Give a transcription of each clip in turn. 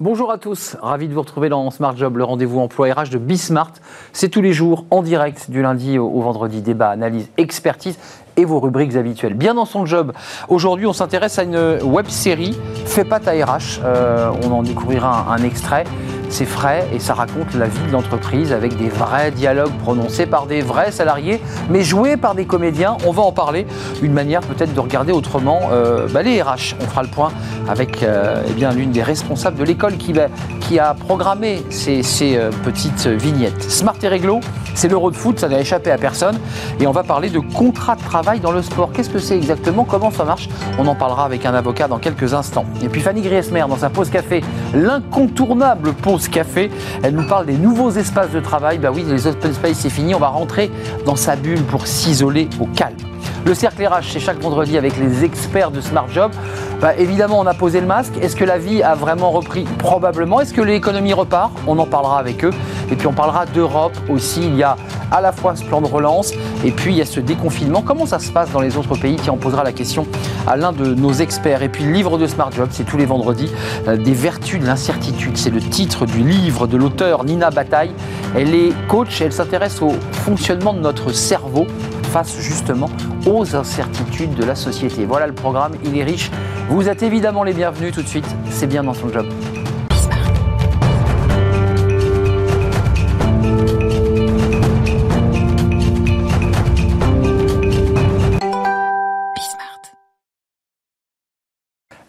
Bonjour à tous, ravi de vous retrouver dans Smart Job, le rendez-vous emploi RH de Bismart. C'est tous les jours en direct du lundi au vendredi, débat, analyse, expertise et vos rubriques habituelles. Bien dans son job, aujourd'hui on s'intéresse à une web série, Fais pas ta RH, euh, on en découvrira un extrait c'est frais et ça raconte la vie de l'entreprise avec des vrais dialogues prononcés par des vrais salariés, mais joués par des comédiens. On va en parler. Une manière peut-être de regarder autrement euh, bah, les RH. On fera le point avec euh, eh bien l'une des responsables de l'école qui, qui, a programmé ces, euh, petites vignettes. Smart et réglo, c'est l'euro de foot, ça n'a échappé à personne. Et on va parler de contrat de travail dans le sport. Qu'est-ce que c'est exactement? Comment ça marche? On en parlera avec un avocat dans quelques instants. Et puis Fanny Griesmer, dans sa pause café, l'incontournable café. Elle nous parle des nouveaux espaces de travail. Bah oui, les open space, c'est fini. On va rentrer dans sa bulle pour s'isoler au calme. Le cercle RH, c'est chaque vendredi avec les experts de Smart Job. Bah, évidemment, on a posé le masque. Est-ce que la vie a vraiment repris? Probablement. Est-ce que l'économie repart? On en parlera avec eux. Et puis on parlera d'Europe aussi. Il y a à la fois ce plan de relance et puis il y a ce déconfinement. Comment ça se passe dans les autres pays? Qui en posera la question à l'un de nos experts. Et puis le livre de Smart Job, c'est tous les vendredis, euh, des vertus de l'incertitude. C'est le titre du livre de l'auteur Nina Bataille. Elle est coach elle s'intéresse au fonctionnement de notre cerveau face justement aux incertitudes de la société. Voilà le programme, il est riche. Vous êtes évidemment les bienvenus tout de suite, c'est bien dans son job.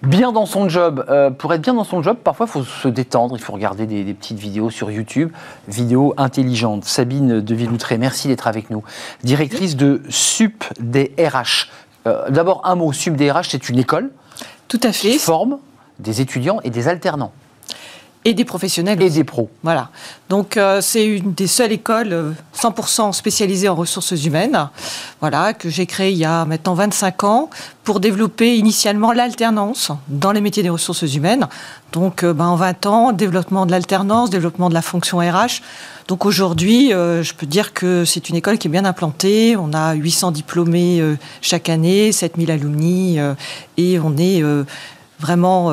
Bien dans son job. Euh, pour être bien dans son job, parfois, il faut se détendre, il faut regarder des, petites vidéos sur YouTube, vidéos intelligentes. Sabine de Villoutré, merci d'être avec nous. Directrice de SUP des RH. Euh, d'abord, un mot, SUP des RH, c'est une école. Tout à fait. Qui forme des étudiants et des alternants. Et des professionnels. Et des pros. Voilà. Donc euh, c'est une des seules écoles 100% euh, spécialisées en ressources humaines, voilà, que j'ai créée il y a maintenant 25 ans pour développer initialement l'alternance dans les métiers des ressources humaines. Donc euh, ben, en 20 ans, développement de l'alternance, développement de la fonction RH. Donc aujourd'hui, je peux dire que c'est une école qui est bien implantée. On a 800 diplômés chaque année, 7000 alumni, et on est vraiment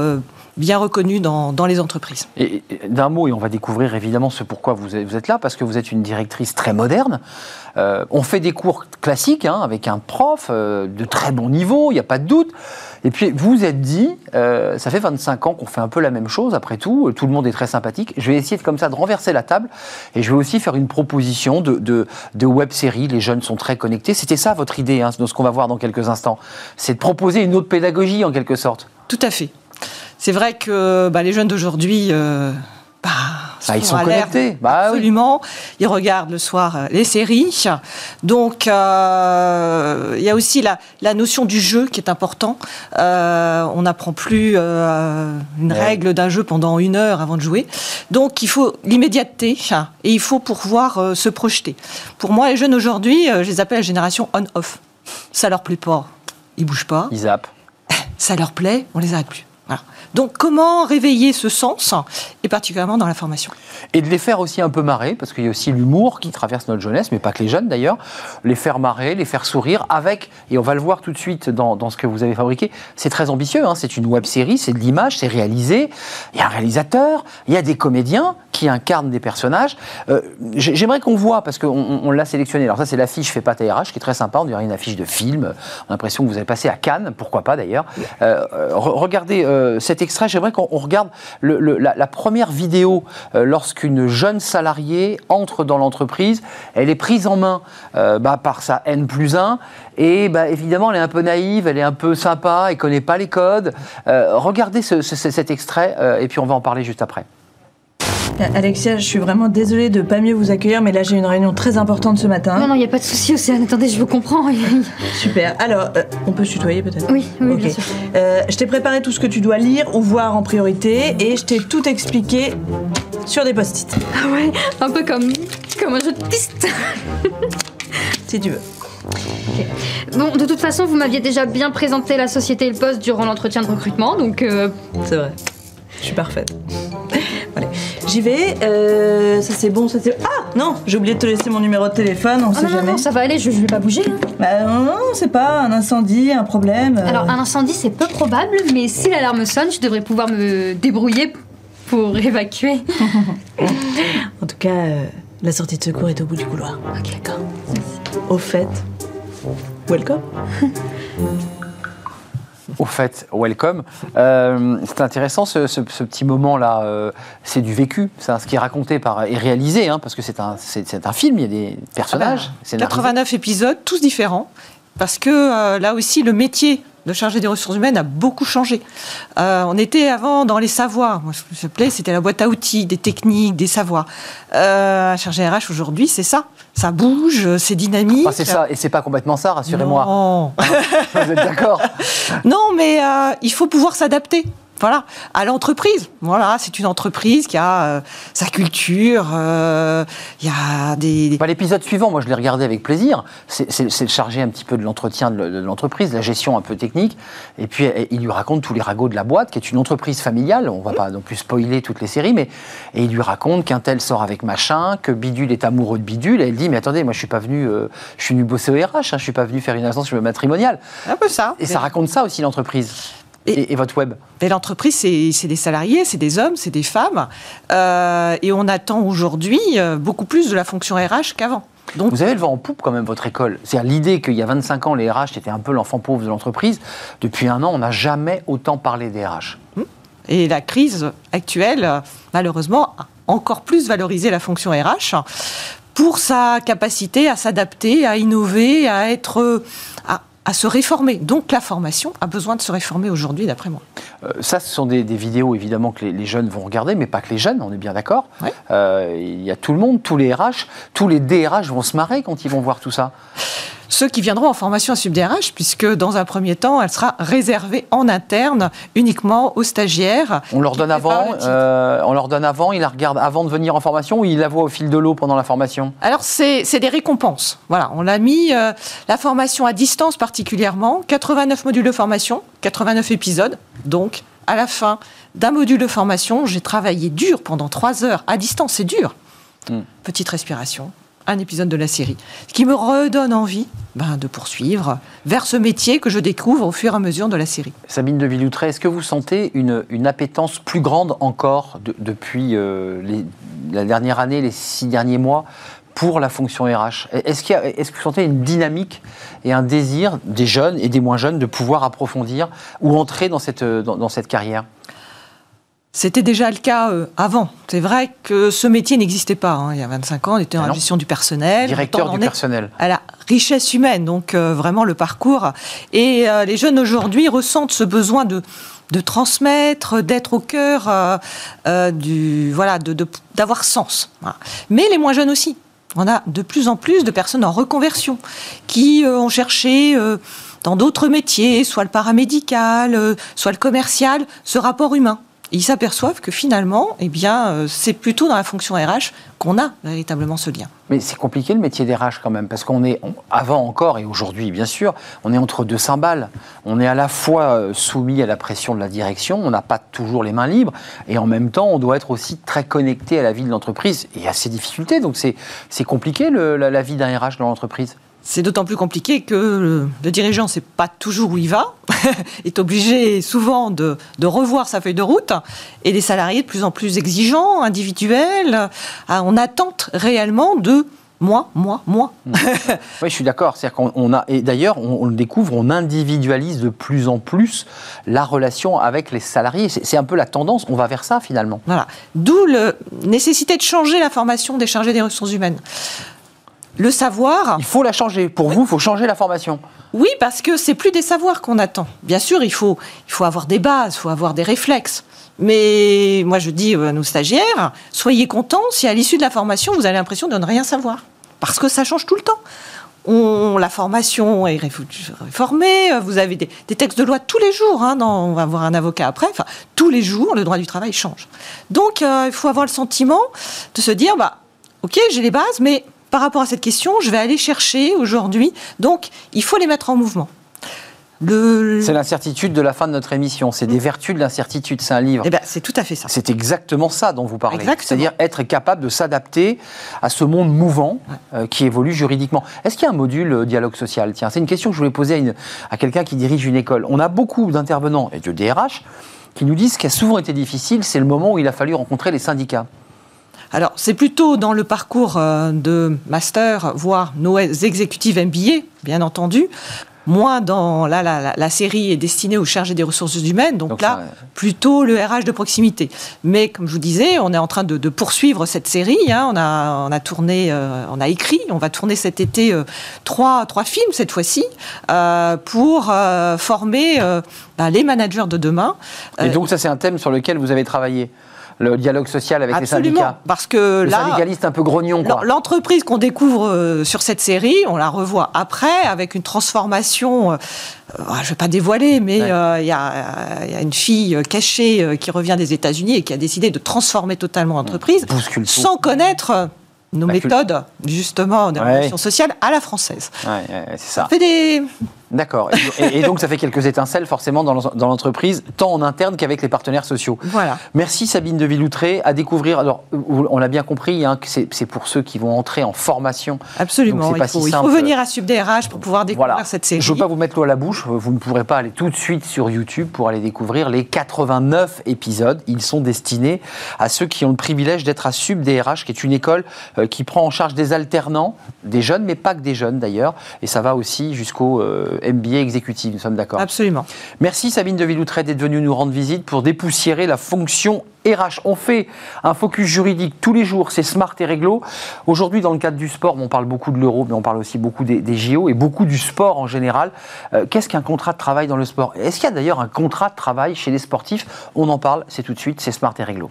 bien reconnu dans, les entreprises. Et, d'un mot, et on va découvrir évidemment ce pourquoi vous êtes, là, parce que vous êtes une directrice très moderne. Euh, on fait des cours classiques hein, avec un prof euh, de très bon niveau, il n'y a pas de doute. Et puis vous êtes dit, euh, ça fait 25 ans qu'on fait un peu la même chose, après tout, tout le monde est très sympathique. Je vais essayer de, comme ça de renverser la table et je vais aussi faire une proposition de, de, web série. Les jeunes sont très connectés. C'était ça votre idée, hein, de ce qu'on va voir dans quelques instants. C'est de proposer une autre pédagogie en quelque sorte. Tout à fait. C'est vrai que bah, les jeunes d'aujourd'hui, euh, bah, ah, ils sont connectés. Bah, absolument. Ils regardent le soir euh, les séries. Donc, euh, il y a aussi la, notion du jeu qui est important. on n'apprend plus une règle d'un jeu pendant une heure avant de jouer. Donc, il faut l'immédiateté et il faut pouvoir se projeter. Pour moi, les jeunes aujourd'hui, je les appelle la génération on-off. Ça leur plaît pas, ils bougent pas. Ils zappent. Ça leur plaît, on les arrête plus. Donc comment réveiller ce sens, et particulièrement dans la formation? Et de les faire aussi un peu marrer, parce qu'il y a aussi l'humour qui traverse notre jeunesse, mais pas que les jeunes d'ailleurs, les faire marrer, les faire sourire avec, et on va le voir tout de suite dans, ce que vous avez fabriqué, c'est très ambitieux, hein. c'est une web série, c'est de l'image, c'est réalisé, il y a un réalisateur, il y a des comédiens qui incarnent des personnages. Euh, j'aimerais qu'on voit, parce qu'on l'a sélectionné, alors ça c'est l'affiche Fait pas TRH, qui est très sympa, on dirait une affiche de film, on a l'impression que vous avez passé à Cannes, pourquoi pas d'ailleurs. Euh, euh, regardez cette extrait, j'aimerais qu'on regarde la, première vidéo euh, lorsqu'une jeune salariée entre dans l'entreprise. Elle est prise en main euh, bah, par sa N plus 1 et bah, évidemment, elle est un peu naïve, elle est un peu sympa, elle connaît pas les codes. Euh, regardez cet extrait et puis on va en parler juste après. Alexia, je suis vraiment désolée de pas mieux vous accueillir, mais là j'ai une réunion très importante ce matin. Non, non, il n'y a pas de souci, Océane. Attendez, je vous comprends. Super. Alors, euh, on peut se tutoyer peut-être Oui, oui, bien sûr. Euh, je t'ai préparé tout ce que tu dois lire ou voir en priorité et je t'ai tout expliqué sur des post-it. Ah ouais, un peu comme, comme un jeu de piste. si tu veux. Bon, de toute façon, vous m'aviez déjà bien présenté la société et le poste durant l'entretien de recrutement, donc. Euh, c'est vrai. Je suis parfaite. J'y vais. Euh, ça c'est bon, ça c'est. Ah non, j'ai oublié de te laisser mon numéro de téléphone, on ah sait non, jamais. Non, ça va aller, je, vais pas bouger. Hein. Bah non, non, c'est pas un incendie, un problème. Euh. Alors un incendie c'est peu probable, mais si l'alarme sonne, je devrais pouvoir me débrouiller pour évacuer. En tout cas, euh, la sortie de secours est au bout du couloir. Ok, d'accord. Au fait, welcome. Au fait, welcome. Euh, c'est intéressant ce, ce- ce petit moment-là. euh, c'est du vécu, c'est ce qui est raconté par, et réalisé, hein, parce que c'est un, c'est, c'est un film, il y a des personnages. scénarisés. 89 épisodes, tous différents, parce que euh, là aussi, le métier de chargé des ressources humaines a beaucoup changé. Euh, on était avant dans les savoirs. Moi, ce que je plaît, c'était la boîte à outils, des techniques, des savoirs. Euh, chargé RH aujourd'hui, c'est ça. Ça bouge, c'est dynamique. C'est ça, et c'est pas complètement ça, rassurez-moi. Non. Vous êtes d'accord Non, mais euh, il faut pouvoir s'adapter. Voilà, à l'entreprise. Voilà, c'est une entreprise qui a euh, sa culture. euh, Il y a des, des- Bah, L'épisode suivant, moi je l'ai regardé avec plaisir. C'est chargé un petit peu de l'entretien de l'entreprise, la gestion un peu technique. Et puis il lui raconte tous les ragots de la boîte, qui est une entreprise familiale. On va pas non plus spoiler toutes les séries, mais et il lui raconte qu'un tel sort avec machin, que Bidule est amoureux de Bidule. Et elle dit mais attendez, moi je suis pas venu, euh, je suis venu bosser au RH, hein, je suis pas venu faire une instance matrimoniale. un peu ça. Et ça raconte ça aussi l'entreprise. Et- votre web. Mais l'entreprise, c'est des salariés, c'est des hommes, c'est des femmes. Euh, et on attend aujourd'hui euh, beaucoup plus de la fonction RH qu'avant. Donc, Vous avez le vent en poupe quand même, votre école. C'est-à-dire l'idée qu'il y a 25 ans, les RH étaient un peu l'enfant pauvre de l'entreprise. Depuis un an, on n'a jamais autant parlé des RH. et la crise actuelle, malheureusement, a encore plus valorisé la fonction RH pour sa capacité à s'adapter, à innover, à être, à, à se réformer. Donc la formation a besoin de se réformer aujourd'hui, d'après moi. Euh, ça, ce sont des, des vidéos évidemment que les, les jeunes vont regarder, mais pas que les jeunes, on est bien d'accord. Euh, Il y a tout le monde, tous les RH, tous les DRH vont se marrer quand ils vont voir tout ça. Ceux qui viendront en formation à SubDRH, puisque dans un premier temps, elle sera réservée en interne uniquement aux stagiaires. On leur donne avant, le euh, on leur donne avant, ils la regardent avant de venir en formation ou ils la voient au fil de l'eau pendant la formation? Alors, c'est des récompenses. Voilà, on a mis euh, la formation à distance particulièrement, 89 modules de formation, 89 épisodes. Donc, à la fin d'un module de formation, j'ai travaillé dur pendant trois heures. À distance, c'est dur. Mm. Petite respiration, un épisode de la série. Ce qui me redonne envie ben, de poursuivre vers ce métier que je découvre au fur et à mesure de la série. Sabine de Villoutré, est-ce que vous sentez une, une appétence plus grande encore de- depuis euh, la dernière année, les six derniers mois pour la fonction RH Est-ce est-ce que vous sentez une dynamique et un désir des jeunes et des moins jeunes de pouvoir approfondir ou entrer dans cette, dans cette carrière? C'était déjà le cas euh, avant. C'est vrai que ce métier n'existait pas. hein. Il y a 25 ans, on était Ah non. gestion du personnel. Directeur du personnel. à la richesse humaine, donc euh, vraiment le parcours. Et euh, les jeunes aujourd'hui ressentent ce besoin de de transmettre, d'être au cœur euh, du voilà, de- de- d'avoir sens. Voilà. Mais les moins jeunes aussi. On a de plus en plus de personnes en reconversion qui ont cherché dans d'autres métiers, soit le paramédical, soit le commercial, ce rapport humain. Ils s'aperçoivent que finalement, eh bien, euh, c'est plutôt dans la fonction RH qu'on a véritablement ce lien. Mais c'est compliqué le métier d'RH quand même, parce qu'on est, avant encore et aujourd'hui bien sûr, on est entre deux cymbales. On est à la fois euh, soumis à la pression de la direction, on n'a pas toujours les mains libres, et en même temps on doit être aussi très connecté à la vie de l'entreprise et à ses difficultés. Donc c'est compliqué la, la vie d'un RH dans l'entreprise? C'est d'autant plus compliqué que le, le dirigeant ne sait pas toujours où il va, est obligé souvent de, de revoir sa feuille de route, et les salariés de plus en plus exigeants, individuels, euh, on attente réellement de moi, moi, moi. Oui, je suis d'accord. C'est-à-dire qu'on on a et d'ailleurs on, on le découvre, on individualise de plus en plus la relation avec les salariés. C'est c'est un peu la tendance. On va vers ça finalement. Voilà. D'où la nécessité de changer la formation des chargés des ressources humaines. Le savoir, Il faut la changer. Pour vous, il faut changer la formation. Oui, parce que c'est plus des savoirs qu'on attend. Bien sûr, il faut, il faut avoir des bases, il faut avoir des réflexes. Mais moi, je dis à nos stagiaires, soyez contents si à l'issue de la formation, vous avez l'impression de ne rien savoir. Parce que ça change tout le temps. On, la formation est réfo- réformée, vous avez des, des textes de loi tous les jours, hein, dans- on va avoir un avocat après, enfin, tous les jours, le droit du travail change. Donc, euh, il faut avoir le sentiment de se dire, bah, ok, j'ai les bases, mais par rapport à cette question, je vais aller chercher aujourd'hui. Donc, il faut les mettre en mouvement. Le... C'est l'incertitude de la fin de notre émission. C'est des vertus de l'incertitude. C'est un livre. Eh ben, c'est tout à fait ça. C'est exactement ça dont vous parlez. C'est-à-dire être capable de s'adapter à ce monde mouvant euh, qui évolue juridiquement. Est-ce qu'il y a un module euh, dialogue social? Tiens, c'est une question que je voulais poser à, une- à quelqu'un qui dirige une école. On a beaucoup d'intervenants et de DRH qui nous disent ce qui a souvent été difficile, c'est le moment où il a fallu rencontrer les syndicats. Alors, c'est plutôt dans le parcours euh, de master, voire nos exécutives MBA, bien entendu. Moins dans là, la, série est destinée aux chargés des ressources humaines, donc, là, plutôt le RH de proximité. Mais comme je vous disais, on est en train de, poursuivre cette série. Hein. On, a, on a tourné, euh, on a écrit, on va tourner cet été euh, trois, trois films cette fois-ci pour former bah, les managers de demain. Et donc ça, c'est un thème sur lequel vous avez travaillé? Le dialogue social avec les syndicats. Parce que le syndicaliste un peu grognon. L'entreprise qu'on découvre euh, sur cette série, on la revoit après avec une transformation. Euh, euh, je ne vais pas dévoiler, mais il y, a une fille cachée qui revient des États-Unis et qui a décidé de transformer totalement l'entreprise sans connaître nos méthodes, justement, de relations sociales à la française. c'est ça. ça fait des, D'accord. Et, donc ça fait quelques étincelles forcément dans l'entreprise, tant en interne qu'avec les partenaires sociaux. Voilà. Merci Sabine de Villoutré à découvrir. Alors on l'a bien compris, hein, c'est pour ceux qui vont entrer en formation. Absolument. il, faut, il faut, venir à SubDRH pour pouvoir découvrir cette série. Je ne veux pas vous mettre l'eau à la bouche. Vous ne pourrez pas aller tout de suite sur YouTube pour aller découvrir les 89 épisodes. Ils sont destinés à ceux qui ont le privilège d'être à SubDRH, qui est une école euh, qui prend en charge des alternants, des jeunes, mais pas que des jeunes d'ailleurs. Et ça va aussi jusqu'au euh, MBA exécutif, nous sommes d'accord Absolument. Merci Sabine de Villoutret d'être venue nous rendre visite pour dépoussiérer la fonction RH. On fait un focus juridique tous les jours, c'est smart et réglo. Aujourd'hui, dans le cadre du sport, on parle beaucoup de l'euro, mais on parle aussi beaucoup des, JO et beaucoup du sport en général. Euh, qu'est-ce qu'un contrat de travail dans le sport? Est-ce qu'il y a d'ailleurs un contrat de travail chez les sportifs? On en parle, c'est tout de suite, c'est smart et réglo.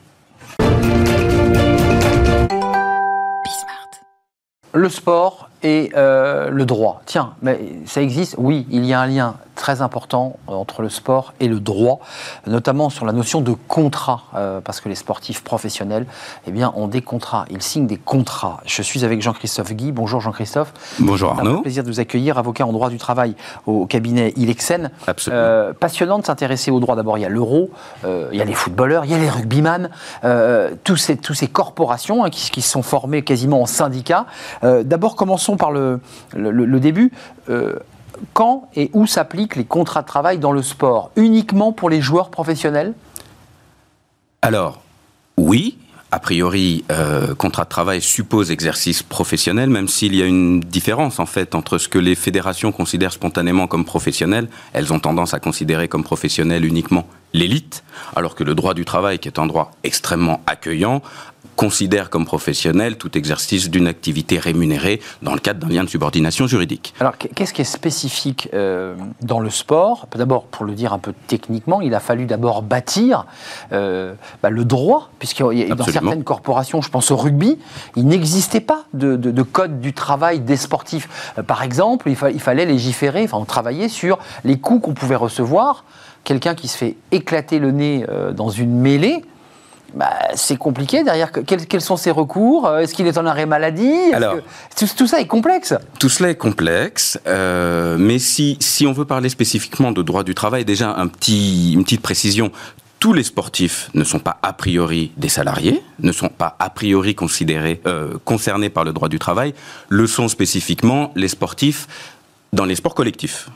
Le sport et euh, le droit. Tiens, mais ça existe? Oui, il y a un lien très important euh, entre le sport et le droit, notamment sur la notion de contrat, euh, parce que les sportifs professionnels eh bien, ont des contrats, ils signent des contrats. Je suis avec Jean-Christophe Guy. Bonjour Jean-Christophe. Bonjour Arnaud. Un plaisir de vous accueillir, avocat en droit du travail au cabinet Ilexen. Absolument. Euh, passionnant de s'intéresser au droit. D'abord, il y a l'euro, il y a les footballeurs, il y a les rugbyman, tous, ces, tous ces corporations hein, qui, qui, sont formées quasiment en syndicats. D'abord, commençons par le, début quand et où s'appliquent les contrats de travail dans le sport? Uniquement pour les joueurs professionnels? Alors, oui, a priori, euh, contrat de travail suppose exercice professionnel, même s'il y a une différence en fait entre ce que les fédérations considèrent spontanément comme professionnel. Elles ont tendance à considérer comme professionnel uniquement l'élite, alors que le droit du travail, qui est un droit extrêmement accueillant, considère comme professionnel tout exercice d'une activité rémunérée dans le cadre d'un lien de subordination juridique. Alors, qu'est-ce qui est spécifique euh, dans le sport? D'abord, pour le dire un peu techniquement, il a fallu d'abord bâtir euh, bah, le droit, puisque dans certaines corporations, je pense au rugby, il n'existait pas de, code du travail des sportifs. Euh, par exemple, il, il, fallait légiférer, enfin, on travaillait sur les coûts qu'on pouvait recevoir. Quelqu'un qui se fait éclater le nez dans une mêlée, bah, c'est compliqué derrière. Quels, sont ses recours euh, Est-ce qu'il est en arrêt maladie Alors, tout, ça est complexe. Tout cela est complexe, euh, mais si, si on veut parler spécifiquement de droit du travail, déjà un petit, une petite précision. Tous les sportifs ne sont pas a priori des salariés, ne sont pas a priori considérés, euh, concernés par le droit du travail, le sont spécifiquement les sportifs dans les sports collectifs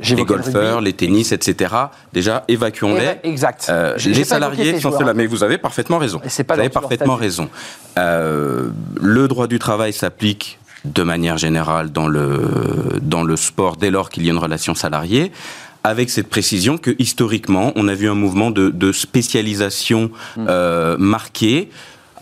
les golfeurs, les tennis, etc. Déjà, évacuons-les. Exact. Euh, les salariés sont ceux-là. Mais vous avez parfaitement raison. Pas vous avez parfaitement raison. Euh, le droit du travail s'applique de manière générale dans le, dans le sport dès lors qu'il y a une relation salariée avec cette précision que historiquement, on a vu un mouvement de, de spécialisation hmm. euh, marqué,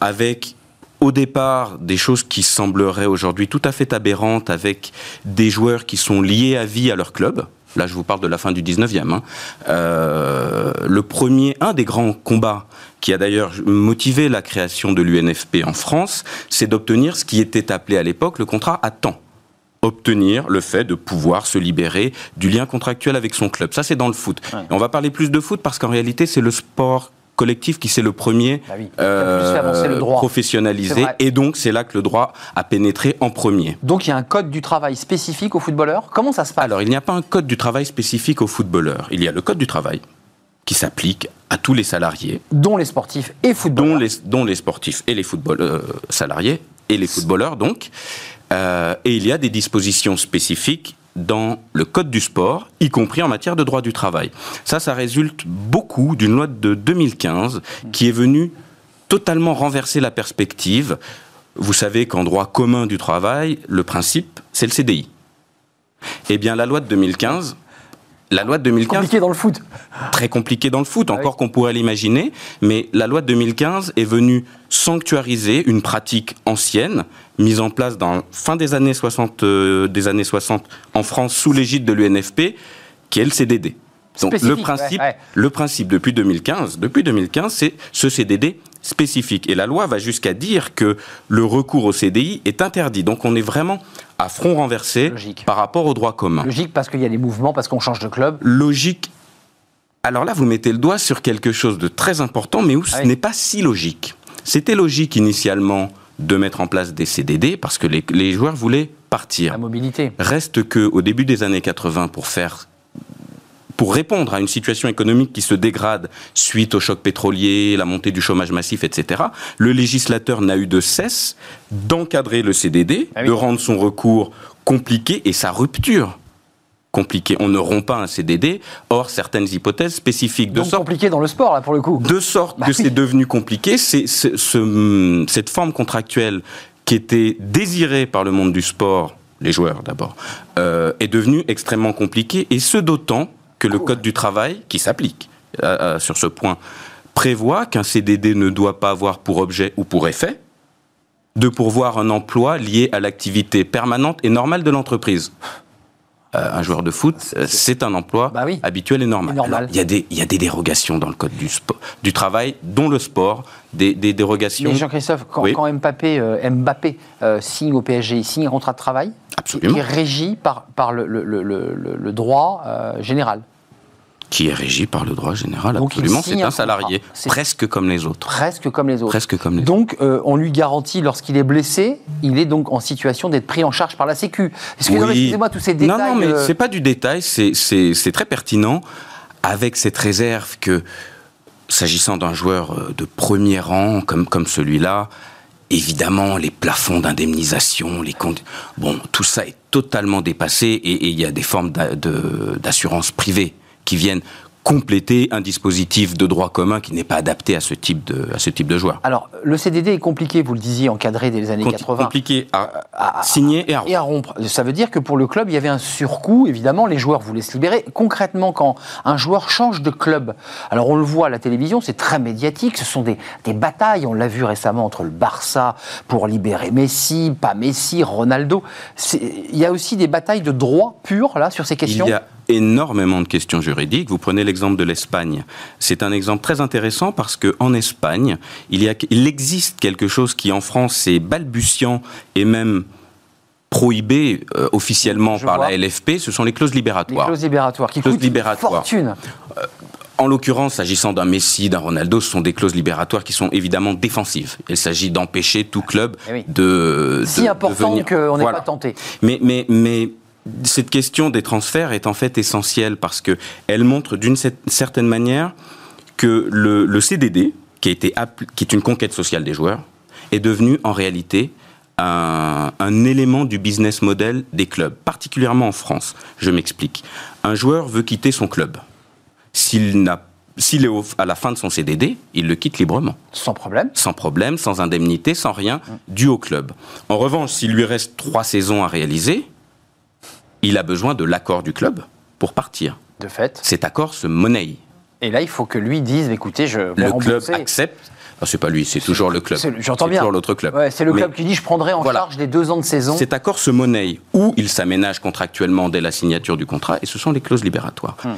avec au départ des choses qui sembleraient aujourd'hui tout à fait aberrantes, avec des joueurs qui sont liés à vie à leur club, Là, je vous parle de la fin du 19e. Hein. Euh, le premier, un des grands combats qui a d'ailleurs motivé la création de l'UNFP en France, c'est d'obtenir ce qui était appelé à l'époque le contrat à temps obtenir le fait de pouvoir se libérer du lien contractuel avec son club. Ça, c'est dans le foot. On va parler plus de foot parce qu'en réalité, c'est le sport collectif qui s'est le premier bah euh, professionnalisé et donc c'est là que le droit a pénétré en premier. Donc il y a un code du travail spécifique aux footballeurs Comment ça se passe? Alors il n'y a pas un code du travail spécifique aux footballeurs. Il y a le code du travail qui s'applique à tous les salariés. Dont les sportifs et footballeurs. Dont les, dont les sportifs et les footballeurs, euh, salariés et les footballeurs donc. Euh, et il y a des dispositions spécifiques dans le code du sport, y compris en matière de droit du travail. Ça, ça résulte beaucoup d'une loi de 2015 qui est venue totalement renverser la perspective. Vous savez qu'en droit commun du travail, le principe, c'est le CDI. Eh bien, la loi de 2015, la loi de 2015. Compliqué dans le foot. Très compliqué dans le foot, encore qu'on pourrait l'imaginer. Mais la loi de 2015 est venue sanctuariser une pratique ancienne, mise en place dans fin des années 60, euh, des années 60 en France sous l'égide de l'UNFP, qui est le CDD. Donc le principe, ouais, ouais. le principe depuis 2015, depuis 2015, c'est ce CDD spécifique. Et la loi va jusqu'à dire que le recours au CDI est interdit. Donc on est vraiment à front renversé Logique. par rapport au droit commun. Logique parce qu'il y a des mouvements, parce qu'on change de club. Logique. Alors là, vous mettez le doigt sur quelque chose de très important, mais où ce Ah oui. n'est pas si logique. C'était logique initialement de mettre en place des CDD parce que les, les joueurs voulaient partir. La mobilité. Reste que au début des années 80, pour faire pour répondre à une situation économique qui se dégrade suite au choc pétrolier, la montée du chômage massif, etc., le législateur n'a eu de cesse d'encadrer le CDD, Ah oui. de rendre son recours compliqué et sa rupture compliquée. On ne rompt pas un CDD, or certaines hypothèses spécifiques de Donc sorte compliqué dans le sport, là, pour le coup. de sorte Bah que oui. c'est devenu compliqué. C'est c'est- ce- cette forme contractuelle qui était désirée par le monde du sport, les joueurs d'abord, euh, est devenue extrêmement compliquée, et ce d'autant que le code du travail, qui s'applique euh, euh, sur ce point, prévoit qu'un CDD ne doit pas avoir pour objet ou pour effet de pourvoir un emploi lié à l'activité permanente et normale de l'entreprise. Euh, un joueur de foot, euh, c'est un emploi Bah oui. habituel et normal. Il y, a des- il y a des dérogations dans le code du, sport, du travail, dont le sport, des, des dérogations. Mais Jean-Christophe, quand, Oui. quand Mbappé, euh, Mbappé signe au PSG, il signe un contrat de travail Absolument. qui est régi par, par le, le- le- le- le- le droit général. Qui est régi par le droit général. Donc, absolument, c'est un un salarié, presque comme les autres. Presque comme les autres. Presque comme les autres. Donc, euh, on lui garantit, lorsqu'il est blessé, il est donc en situation d'être pris en charge par la Sécu. Excusez-moi, Oui. tous ces détails. Non, non, mais euh, c'est pas du détail, c'est- très pertinent, avec cette réserve que, s'agissant d'un joueur euh, de premier rang comme, comme celui-là, évidemment, les plafonds d'indemnisation, les comptes. Bon, tout ça est totalement dépassé et il y a des formes d'assurance privée qui viennent compléter un dispositif de droit commun qui n'est pas adapté à ce type de, à ce type de joueur. Alors, le CDD est compliqué, vous le disiez, encadré dès les années Compli- 80. Compliqué à, À- à- signer et à Et à rompre. Ça veut dire que pour le club, il y avait un surcoût. Évidemment, les joueurs voulaient se libérer. Concrètement, quand un joueur change de club, alors on le voit à la télévision, c'est très médiatique. Ce sont des, des batailles. On l'a vu récemment entre le Barça pour libérer Messi, pas Messi, Ronaldo. Il y a aussi des batailles de droit pur là sur ces questions. Il y a énormément de questions juridiques. Vous prenez l'exemple de l'Espagne. C'est un exemple très intéressant parce que en Espagne, il, y a, il existe quelque chose qui en France est balbutiant et même prohibé euh, officiellement Je par vois. la LFP. Ce sont les clauses Les libératoires. clauses libératoires qui Clauses coûtent libératoires. une fortune. En l'occurrence, s'agissant d'un Messi, d'un Ronaldo, ce sont des clauses libératoires qui sont évidemment défensives. Il s'agit d'empêcher tout club Eh oui. de, Si de- important de venir. qu'on n'est Voilà. pas tenté. Mais, mais, mais cette question des transferts est en fait essentielle parce que elle montre d'une cer- certaine manière que le, le CDD, qui, a été appli- qui est une conquête sociale des joueurs, est devenu en réalité un, un élément du business model des clubs, particulièrement en France. Je m'explique. Un joueur veut quitter son club. S'il n'a s'il est à la fin de son CDD, il le quitte librement Sans problème. sans problème, sans indemnité, sans rien, dû au club. En revanche, s'il lui reste trois saisons à réaliser, il a besoin de l'accord du club pour partir. De fait. Cet accord se monnaie. Et là, il faut que lui dise écoutez, je vais Le club accepte. Ah, c'est pas lui, c'est toujours le club. C'est- J'entends C'est bien. toujours l'autre club. Ouais, c'est le Mais club qui dit je prendrai en Voilà. charge les deux ans de saison. Cet accord se monnaie ou il s'aménage contractuellement dès la signature du contrat, et ce sont les clauses libératoires. Hmm.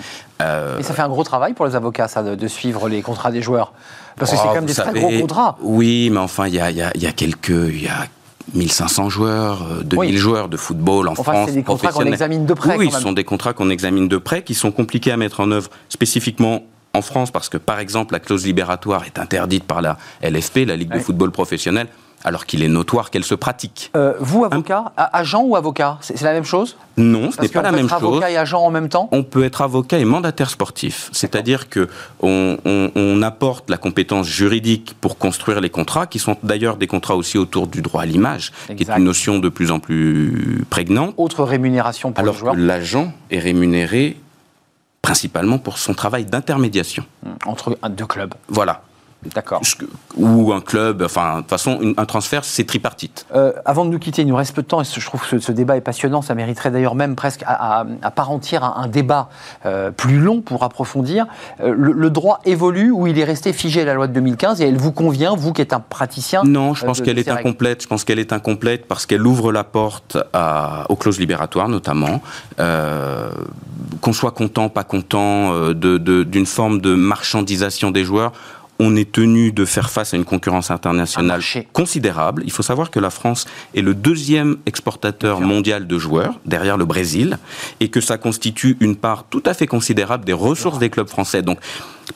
Euh, Et ça fait un gros travail pour les avocats, ça, de, de suivre les contrats des joueurs. Parce que c'est Oh, quand même des très gros contrats. Oui, mais enfin, il y a, y a- il y a quelques. Il y a 1500 joueurs, euh, 2000 Oui. joueurs de football en Enfin, France. c'est des contrats qu'on examine de près, Oui, ce sont des contrats qu'on examine de près, qui sont compliqués à mettre en œuvre spécifiquement en France, parce que, par exemple, la clause libératoire est interdite par la LFP, la Ligue de football professionnel, alors qu'il est notoire qu'elle se pratique. Euh, vous, avocat, agent ou avocat C'est la même chose? Non, ce n'est pas la peut même être chose. avocat et agent en même temps? On peut être avocat et mandataire sportif, c'est-à-dire que on, on- on apporte la compétence juridique pour construire les contrats, qui sont d'ailleurs des contrats aussi autour du droit à l'image, qui est une notion de plus en plus prégnante. Autre rémunération pour Alors le joueur que l'agent est rémunéré principalement pour son travail d'intermédiation. entre un- deux clubs. Voilà. D'accord. Ou un club, enfin, de toute façon, une- un transfert, c'est tripartite. Euh, avant de nous quitter, il nous reste peu de temps et je trouve que ce, ce débat est passionnant. Ça mériterait d'ailleurs même presque à, à- à part entière un, un débat euh, plus long pour approfondir. Euh, le, le droit évolue ou il est resté figé à la loi de 2015 et elle vous convient, vous qui êtes un praticien Non, je pense qu'elle est incomplète. Je pense qu'elle est incomplète parce qu'elle ouvre la porte à- aux clauses libératoires, notamment. Qu'on soit content, pas content euh, de- de- d'une forme de marchandisation des joueurs. On est tenu de faire face à une concurrence internationale considérable. Il faut savoir que la France est le deuxième exportateur mondial de joueurs, derrière le Brésil, et que ça constitue une part tout à fait considérable des ressources des clubs français. Donc,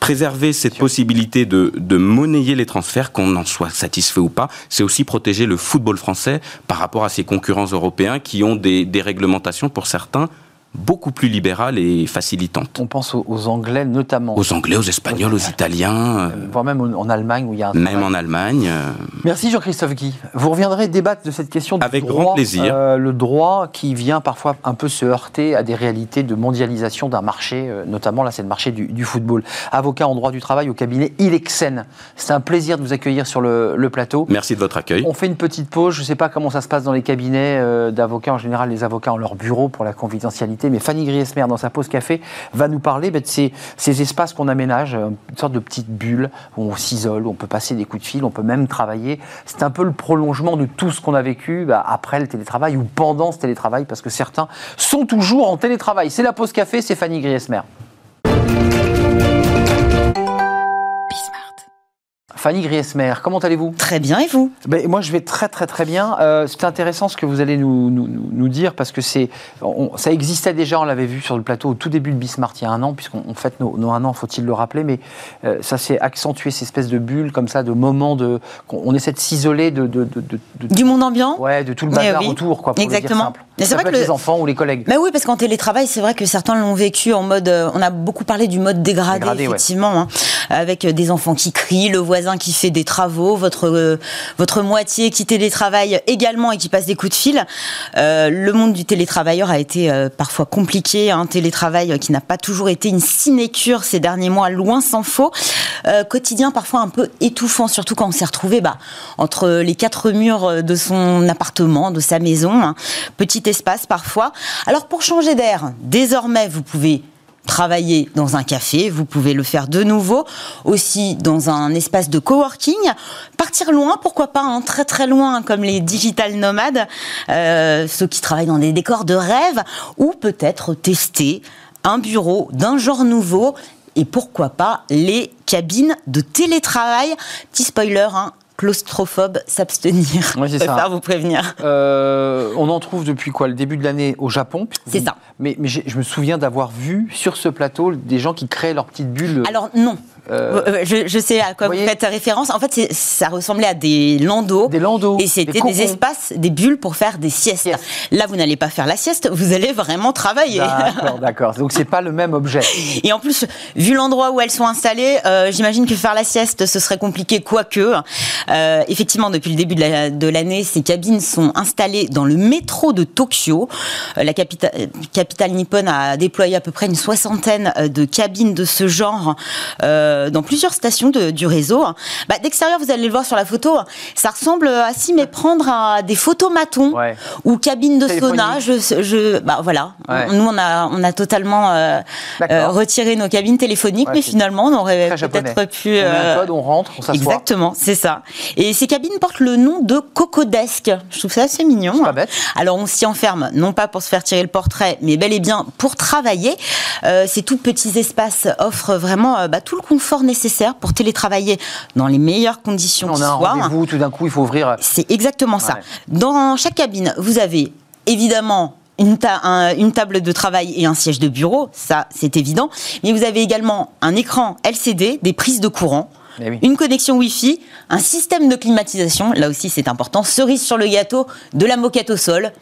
préserver cette possibilité de, de monnayer les transferts, qu'on en soit satisfait ou pas, c'est aussi protéger le football français par rapport à ses concurrents européens qui ont des, des réglementations, pour certains, beaucoup plus libérales et facilitantes. On pense aux, aux Anglais notamment, Aux Anglais, aux Espagnols, aux Italiens, euh, voire même en, Allemagne où il y a un même travail. en Allemagne. euh, Merci Jean-Christophe Guy. Vous reviendrez débattre de cette question du Avec droit, grand plaisir. euh, le droit qui vient parfois un peu se heurter à des réalités de mondialisation d'un marché, notamment là c'est le marché du, du football. Avocat en droit du travail au cabinet Ilexen. C'est un plaisir de vous accueillir sur le, le plateau. Merci de votre accueil. On fait une petite pause. Je ne sais pas comment ça se passe dans les cabinets d'avocats. En général, les avocats ont leur bureau pour la confidentialité. Mais Fanny Griesmer, dans sa pause café, va nous parler bah, de ces, ces espaces qu'on aménage, euh, une sorte de petite bulle où on s'isole, où on peut passer des coups de fil, on peut même travailler. C'est un peu le prolongement de tout ce qu'on a vécu bah, après le télétravail ou pendant ce télétravail, parce que certains sont toujours en télétravail. C'est la pause café, c'est Fanny Griesmer. Fanny Griesmer, comment allez-vous? Très bien, et vous? Ben, moi, je vais très très très bien. Euh, c'est intéressant ce que vous allez nous, nous, dire parce que c'est, ça existait déjà, on l'avait vu sur le plateau au tout début de Bismart il y a un an, puisqu'on on fête nos, nos un an, faut-il le rappeler, mais euh, ça s'est accentué, ces espèces de bulles comme ça, de moments de, on essaie de s'isoler de, de, de, de- de- Du monde ambiant? Ouais, de tout le Eh bazar oui. autour, quoi, pour le dire Exactement. simple. Mais c'est Ça vrai peut que être le- les enfants ou les collègues. Bah oui, parce qu'en télétravail, c'est vrai que certains l'ont vécu en mode. euh, on a beaucoup parlé du mode dégradé, Dégradé, ouais. effectivement, hein, avec des enfants qui crient, le voisin qui fait des travaux, votre euh, votre moitié qui télétravaille également et qui passe des coups de fil. Euh, le monde du télétravailleur a été euh, parfois compliqué, un télétravail qui n'a pas toujours été une sinécure ces derniers mois, loin s'en faut. Quotidien parfois un peu étouffant, surtout quand on s'est retrouvé bah, entre les quatre murs de son appartement, de sa maison, hein. petit espace parfois. Alors pour changer d'air, désormais vous pouvez travailler dans un café, vous pouvez le faire de nouveau, aussi dans un espace de coworking, partir loin, pourquoi pas, hein, très très loin, comme les digital nomades, euh, ceux qui travaillent dans des décors de rêve, ou peut-être tester un bureau d'un genre nouveau, et pourquoi pas les cabines de télétravail. Petit spoiler, hein, claustrophobe, s'abstenir. Ouais, c'est Je ça. préfère vous prévenir. Euh, on en trouve depuis quoi Le début de l'année au Japon C'est ça. Mais, je me souviens d'avoir vu sur ce plateau des gens qui créent leur petite bulle. Alors non. Euh, Euh, Je, je sais à quoi vous faites référence. En fait, ça ressemblait à des landaux. Des landaux, Et c'était des espaces, des bulles pour faire des siestes. Sieste. Là, vous n'allez pas faire la sieste, vous allez vraiment travailler. D'accord, d'accord. Donc c'est pas le même objet. Et en plus, vu l'endroit où elles sont installées, euh, j'imagine que faire la sieste, ce serait compliqué, quoique. Euh, effectivement, depuis le début de la- de l'année, ces cabines sont installées dans le métro de Tokyo. La capitale, capitale nippone a déployé à peu près une soixantaine de cabines de ce genre euh, dans plusieurs stations de- du réseau. Bah, D'extérieur, vous allez le voir sur la photo, ça ressemble à s'y méprendre à des photomatons Ouais. ou cabines de sauna. Je, je, bah, voilà. Ouais. Nous, on a, on a totalement euh, euh, retiré nos cabines téléphoniques, Ouais, mais finalement, on aurait peut-être pu. On euh, code, on rentre, on s'assoit. Exactement, c'est ça. Et ces cabines portent le nom de Cocodesk. Je trouve ça assez mignon. C'est pas bête. Alors on s'y enferme, non pas pour se faire tirer le portrait, mais bel et bien pour travailler. Euh, ces tout petits espaces offrent vraiment euh, bah, tout le confort nécessaire pour télétravailler dans les meilleures conditions On a un rendez-vous, tout d'un coup, il faut ouvrir. C'est exactement ça. Ouais. Dans chaque cabine, vous avez évidemment une, ta- un- une table de travail et un siège de bureau, ça c'est évident, mais vous avez également un écran LCD, des prises de courant. Eh oui. une connexion Wi-Fi, un système de climatisation, là aussi c'est important, cerise sur le gâteau, de la moquette au sol.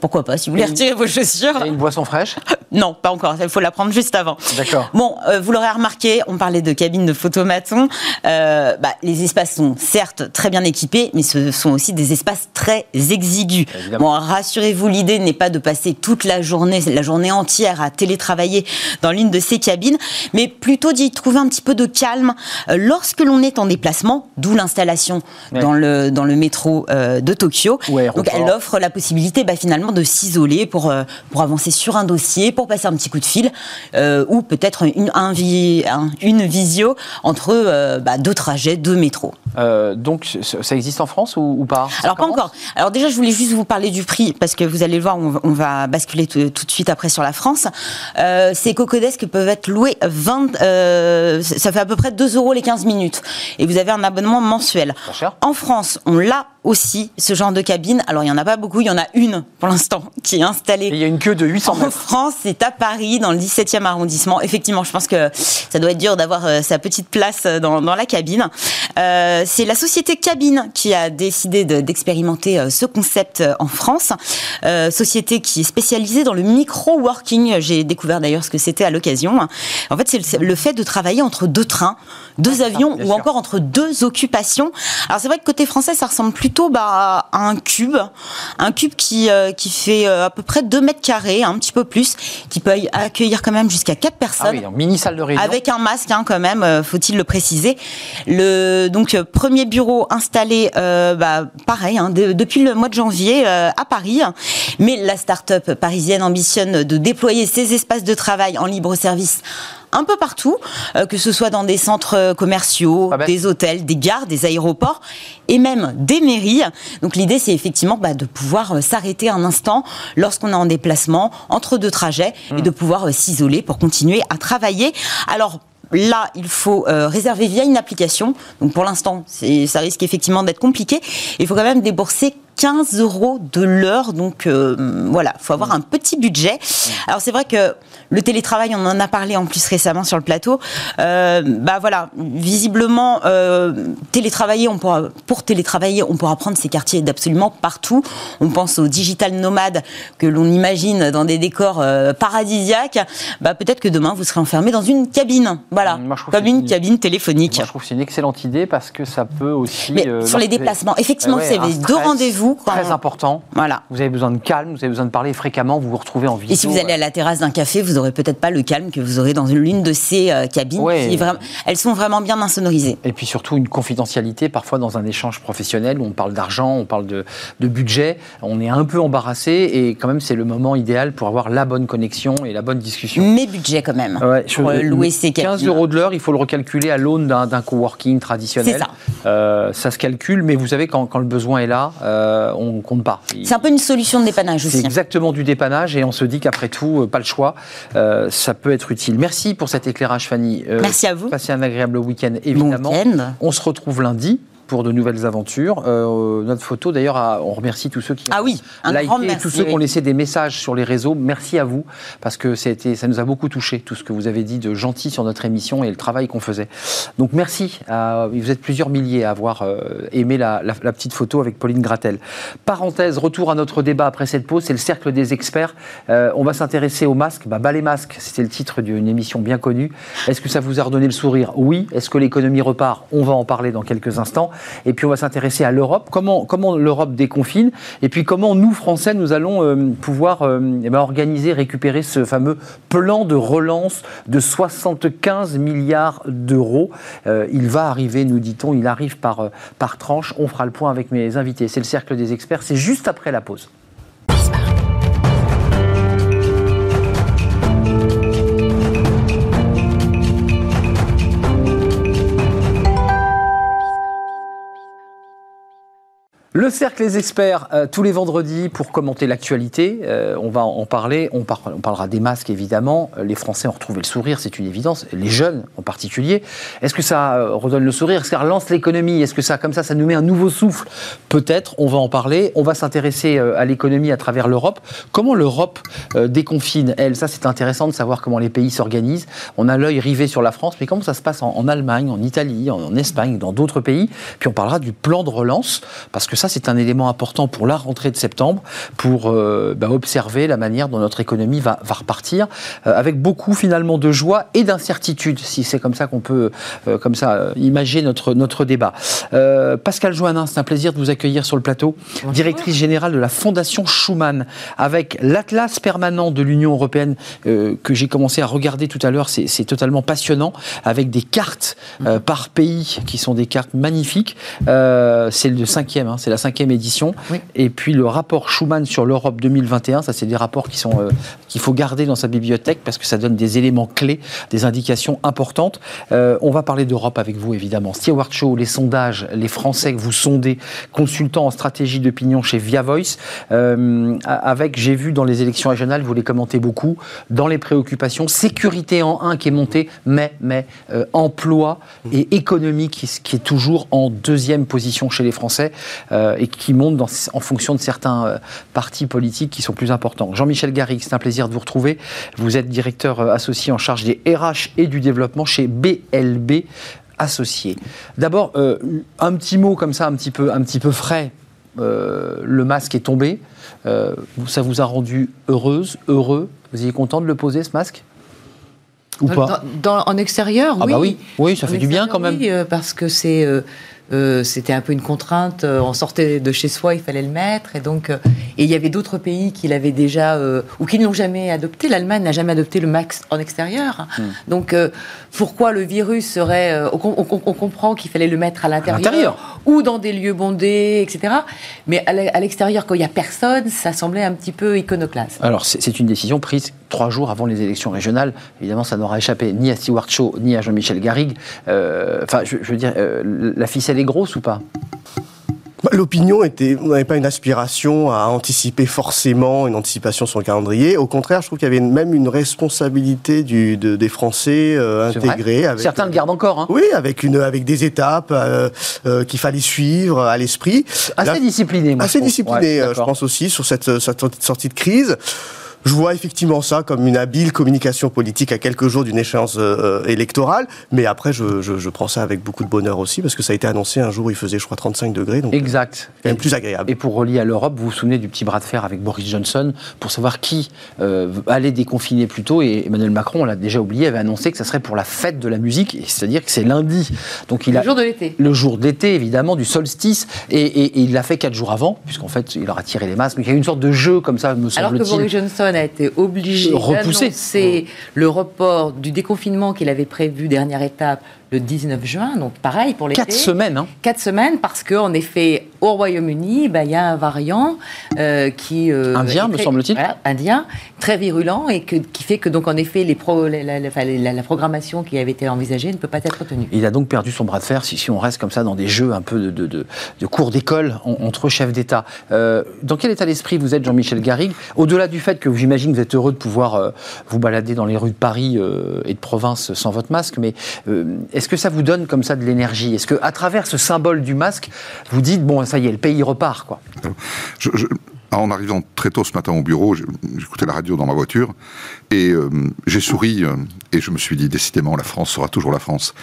Pourquoi pas, si vous voulez retirer vos chaussures. Et une boisson fraîche Non, pas encore, il faut la prendre juste avant. D'accord. Bon, euh, vous l'aurez remarqué, on parlait de cabine de photomaton. Euh, bah, les espaces sont certes très bien équipés, mais ce sont aussi des espaces très exigus. Évidemment. Bon, rassurez-vous, l'idée n'est pas de passer toute la journée, la journée entière à télétravailler dans l'une de ces cabines, mais plutôt d'y trouver un petit peu de calme euh, lorsque l'on est en déplacement, d'où l'installation Ouais. dans le dans le métro de Tokyo. Ou aéroport. Donc elle offre la possibilité bah, finalement de s'isoler pour, euh, pour avancer sur un dossier, pour passer un petit coup de fil, euh, ou peut-être une visio entre euh, bah, deux trajets, deux métros. Euh, donc, ça existe en France ou, ou pas? Alors pas encore. Alors déjà, je voulais juste vous parler du prix parce que vous allez le voir, on va, on va basculer tout, tout de suite après sur la France. Euh, ces cocodesques peuvent être loués 20, euh, ça fait à peu près 2 euros les 15 minutes et vous avez un abonnement mensuel. Pas cher. En France, on l'a aussi ce genre de cabine. Alors il y en a pas beaucoup, il y en a une pour l'instant qui est installée. Et il y a une queue de 800 En mètres. France, c'est à Paris, dans le 17e arrondissement. Effectivement, je pense que ça doit être dur d'avoir euh, sa petite place dans, dans la cabine. Euh, c'est la société Cabine qui a décidé de- d'expérimenter euh, ce concept euh, en France. Euh, société qui est spécialisée dans le micro-working. J'ai découvert d'ailleurs ce que c'était à l'occasion. En fait, c'est le, le fait de travailler entre deux trains, deux avions bien ou sûr. encore entre deux occupations. Alors c'est vrai que côté français, ça ressemble plutôt bah, à un cube, un cube qui, euh, qui fait euh, à peu près 2 mètres carrés, un petit peu plus, qui peut accueillir quand même jusqu'à 4 Ah personnes. oui, donc mini salle de réunion. Avec un masque, hein, quand même, euh, faut-il le préciser. Le donc euh, premier bureau installé, euh, bah, pareil, hein, de- depuis le mois de janvier euh, à Paris. Mais la start-up parisienne ambitionne de déployer ses espaces de travail en libre service un peu partout, euh, que ce soit dans des centres commerciaux, Pas bête. des hôtels, des gares, des aéroports et même des mairies. Donc l'idée, c'est effectivement bah, de pouvoir s'arrêter un instant lorsqu'on est en déplacement entre deux trajets et de pouvoir s'isoler pour continuer à travailler. Alors Là, il faut euh, réserver via une application. Donc pour l'instant, ça risque effectivement d'être compliqué. Il faut quand même débourser 15 euros de l'heure. Donc euh, voilà, il faut avoir un petit budget. Alors c'est vrai que le télétravail, on en a parlé en plus récemment sur le plateau. Euh, bah voilà, visiblement, euh, télétravailler, on pourra, pour télétravailler, on pourra prendre ces quartiers d'absolument partout. On pense aux digital nomades que l'on imagine dans des décors euh, paradisiaques. Bah peut-être que demain vous serez enfermé dans une cabine. Voilà, trouve comme une une- cabine téléphonique. Moi, je trouve que c'est une excellente idée parce que ça peut aussi. Mais euh, sur les déplacements, effectivement, Eh ouais, les deux stress quand- Très important. Voilà. Vous avez besoin de calme, vous avez besoin de parler fréquemment, vous vous retrouvez en vidéo. Et si vous allez à la terrasse d'un café, vous aurez peut-être pas le calme que vous aurez dans l'une de ces euh, cabines. Ouais. qui vraiment- elles sont vraiment bien insonorisées. Et puis surtout une confidentialité, parfois dans un échange professionnel où on parle d'argent, on parle de, de budget, on est un peu embarrassé et quand même c'est le moment idéal pour avoir la bonne connexion et la bonne discussion. Mais budget quand même. Ouais, je- pour euh, louer ces cabines. 15 euros de l'heure, il faut le recalculer à l'aune d'un coworking traditionnel. C'est ça. Euh, ça se calcule, mais vous savez, quand, quand le besoin est là, euh, on compte pas. C'est un peu une solution de dépannage C'est aussi. exactement du dépannage et on se dit qu'après tout, euh, pas le choix, euh, ça peut être utile. Merci pour cet éclairage, Fanny. Euh, Merci à vous. Passez un agréable week-end, Bon évidemment. week-end. On se retrouve lundi pour de nouvelles aventures. Euh, notre photo, d'ailleurs, on remercie tous ceux qui Ah oui, liké, merci. tous ceux qui ont laissé des messages sur les réseaux. Merci à vous, parce que ça, a été- ça nous a beaucoup touché, tout ce que vous avez dit de gentil sur notre émission et le travail qu'on faisait. Donc merci. à- vous êtes plusieurs milliers à avoir euh, aimé la, la- la petite photo avec Pauline Gratel. Parenthèse, retour à notre débat après cette pause, c'est le cercle des experts. Euh, on va s'intéresser aux masques. Bah, bah, les masques, c'était le titre d'une émission bien connue. Est-ce que ça vous a redonné le sourire? Oui. Est-ce que l'économie repart? On va en parler dans quelques instants. Et puis on va s'intéresser à l'Europe. Comment, l'Europe déconfine Et puis comment nous, Français, nous allons euh, pouvoir euh, eh ben, organiser, récupérer ce fameux plan de relance de 75 milliards d'euros. Euh, il va arriver, nous dit-on, il arrive par, par tranche. On fera le point avec mes invités. C'est le cercle des experts. C'est juste après la pause. Le cercle des experts, euh, tous les vendredis pour commenter l'actualité. Euh, on va en parler. On, par- on parlera des masques, évidemment. Euh, Les Français ont retrouvé le sourire, c'est une évidence. Les jeunes en particulier. Est-ce que ça redonne le sourire? Est-ce que ça relance l'économie? Est-ce que ça, comme ça, ça nous met un nouveau souffle? Peut-être. On va en parler. On va s'intéresser à l'économie à travers l'Europe. Comment l'Europe euh, déconfine, elle? Ça, c'est intéressant de savoir comment les pays s'organisent. On a l'œil rivé sur la France, mais comment ça se passe en, en Allemagne, en Italie, en, en Espagne, dans d'autres pays? Puis on parlera du plan de relance, parce que ça, c'est un élément important pour la rentrée de septembre, pour euh, bah, observer la manière dont notre économie va, va repartir, euh, avec beaucoup finalement de joie et d'incertitude, si c'est comme ça qu'on peut euh, comme ça imaginer notre, notre débat. Pascal Joannin, c'est un plaisir de vous accueillir sur le plateau, directrice générale de la Fondation Schuman, avec l'Atlas permanent de l'Union européenne que j'ai commencé à regarder tout à l'heure, c'est totalement passionnant, avec des cartes par pays qui sont des cartes magnifiques. C'est le cinquième, hein, c'est la cinquième édition. Oui. Et puis le rapport Schuman sur l'Europe 2021, ça c'est des rapports qui sont euh, qu'il faut garder dans sa bibliothèque parce que ça donne des éléments clés, des indications importantes. Euh, on va parler d'Europe avec vous évidemment. Stewart Show, les sondages, les Français que vous sondez, consultant en stratégie d'opinion chez Via Voice, euh, avec j'ai vu dans les élections régionales, vous les commentez beaucoup, dans les préoccupations, sécurité en un qui est monté, mais mais emploi et économie qui, qui est toujours en deuxième position chez les Français euh, et qui monte dans- en fonction de certains euh, partis politiques qui sont plus importants. Jean-Michel Garrigue, c'est un plaisir de vous retrouver. Vous êtes directeur euh, associé en charge des RH et du développement chez BLB Associés. D'abord, euh, un petit mot comme ça, un petit peu, un petit peu frais. Euh, le masque est tombé. Euh, ça vous a rendu heureuse, heureux? Vous êtes content de le poser, ce masque? Ou pas? Dans- dans- en extérieur, Ah oui. bah oui, oui, ça En fait du bien quand même. Oui, euh, parce que c'est, euh, c'était un peu une contrainte. euh, on sortait de chez soi, il fallait le mettre, et donc, euh, et il y avait d'autres pays qui l'avaient déjà euh, ou qui ne l'ont jamais adopté. L'Allemagne n'a jamais adopté le max en extérieur. Hmm. Donc, pourquoi le virus serait on, on- on comprend qu'il fallait le mettre à l'intérieur, ou dans des lieux bondés, etc. Mais à l'e- à l'extérieur, quand il y a personne, ça semblait un petit peu iconoclaste. Alors, c'est une décision prise trois jours avant les élections régionales. Évidemment, ça n'aura échappé ni à Stewart Shaw, ni à Jean-Michel Garrigue. Euh, Enfin, je, je veux dire, euh, la ficelle est grosse ou pas? Bah, L'opinion était, on n'avait pas une aspiration à anticiper forcément une anticipation sur le calendrier. Au contraire, je trouve qu'il y avait même une responsabilité du, de- des Français euh. Avec, Certains le gardent encore. Hein. Oui, avec une, avec des étapes euh, euh, qu'il fallait suivre à l'esprit. Assez Là, discipliné, moi. je assez trouve. discipliné, Ouais, je pense aussi, sur cette, cette sortie de crise. Je vois effectivement ça comme une habile communication politique à quelques jours d'une échéance euh, électorale, mais après je, je, je prends ça avec beaucoup de bonheur aussi parce que ça a été annoncé un jour où il faisait je crois 35 degrés, donc Exact. c'est quand même plus agréable. Et pour relier à l'Europe, vous vous souvenez du petit bras de fer avec Boris Johnson pour savoir qui euh, allait déconfiner plus tôt. Et Emmanuel Macron, on l'a déjà oublié, avait annoncé que ça serait pour la fête de la musique, c'est-à-dire que c'est lundi. Donc il Le a jour de l'été. le jour d'été, évidemment, du solstice, et, et- et il l'a fait quatre jours avant, puisqu'en fait, il aura tiré les masques. Mais il y a eu une sorte de jeu comme ça, me Alors que semble-t-il. Boris Johnson a été obligé Repoussé. d'annoncer le report du déconfinement qu'il avait prévu, dernière étape, le 19 juin. Donc pareil pour l'été. Quatre semaines, hein. Quatre semaines parce qu'en effet, au Royaume-Uni, bah, il y a un variant euh, qui... euh, Indien, me semble-t-il. Voilà, indien, très virulent et que, qui fait que donc en effet, les pro- la, la- la- enfin, la- la programmation qui avait été envisagée ne peut pas être tenue. Il a donc perdu son bras de fer si, si on reste comme ça dans des jeux un peu de, de, de- de cours d'école en- entre chefs d'État. Euh, dans quel état d'esprit vous êtes, Jean-Michel Garrigue? Au-delà du fait que j'imagine que vous êtes heureux de pouvoir euh, vous balader dans les rues de Paris et de province sans votre masque, mais est-ce que ça vous donne comme ça de l'énergie? Est-ce que à travers ce symbole du masque, vous dites bon, ça y est, le pays repart, quoi? En arrivant très tôt ce matin au bureau, j'écoutais la radio dans ma voiture et euh, j'ai souri euh, et je me suis dit décidément la France sera toujours la France.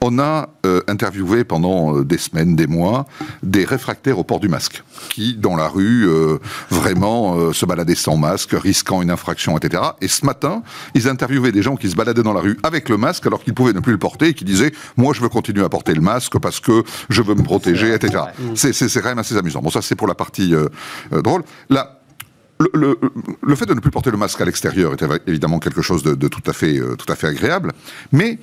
On a euh, interviewé pendant euh, des semaines, des mois, des réfractaires au port du masque qui, dans la rue, euh, vraiment euh, se baladaient sans masque, risquant une infraction, etc. Et ce matin, ils interviewaient des gens qui se baladaient dans la rue avec le masque alors qu'ils pouvaient ne plus le porter et qui disaient moi je veux continuer à porter le masque parce que je veux me protéger, etc. C'est quand même assez amusant. Bon ça c'est pour la partie drôle. Là, le, le- fait de ne plus porter le masque à l'extérieur évi- évidemment quelque chose de, de tout, à fait, euh, tout à fait agréable, mais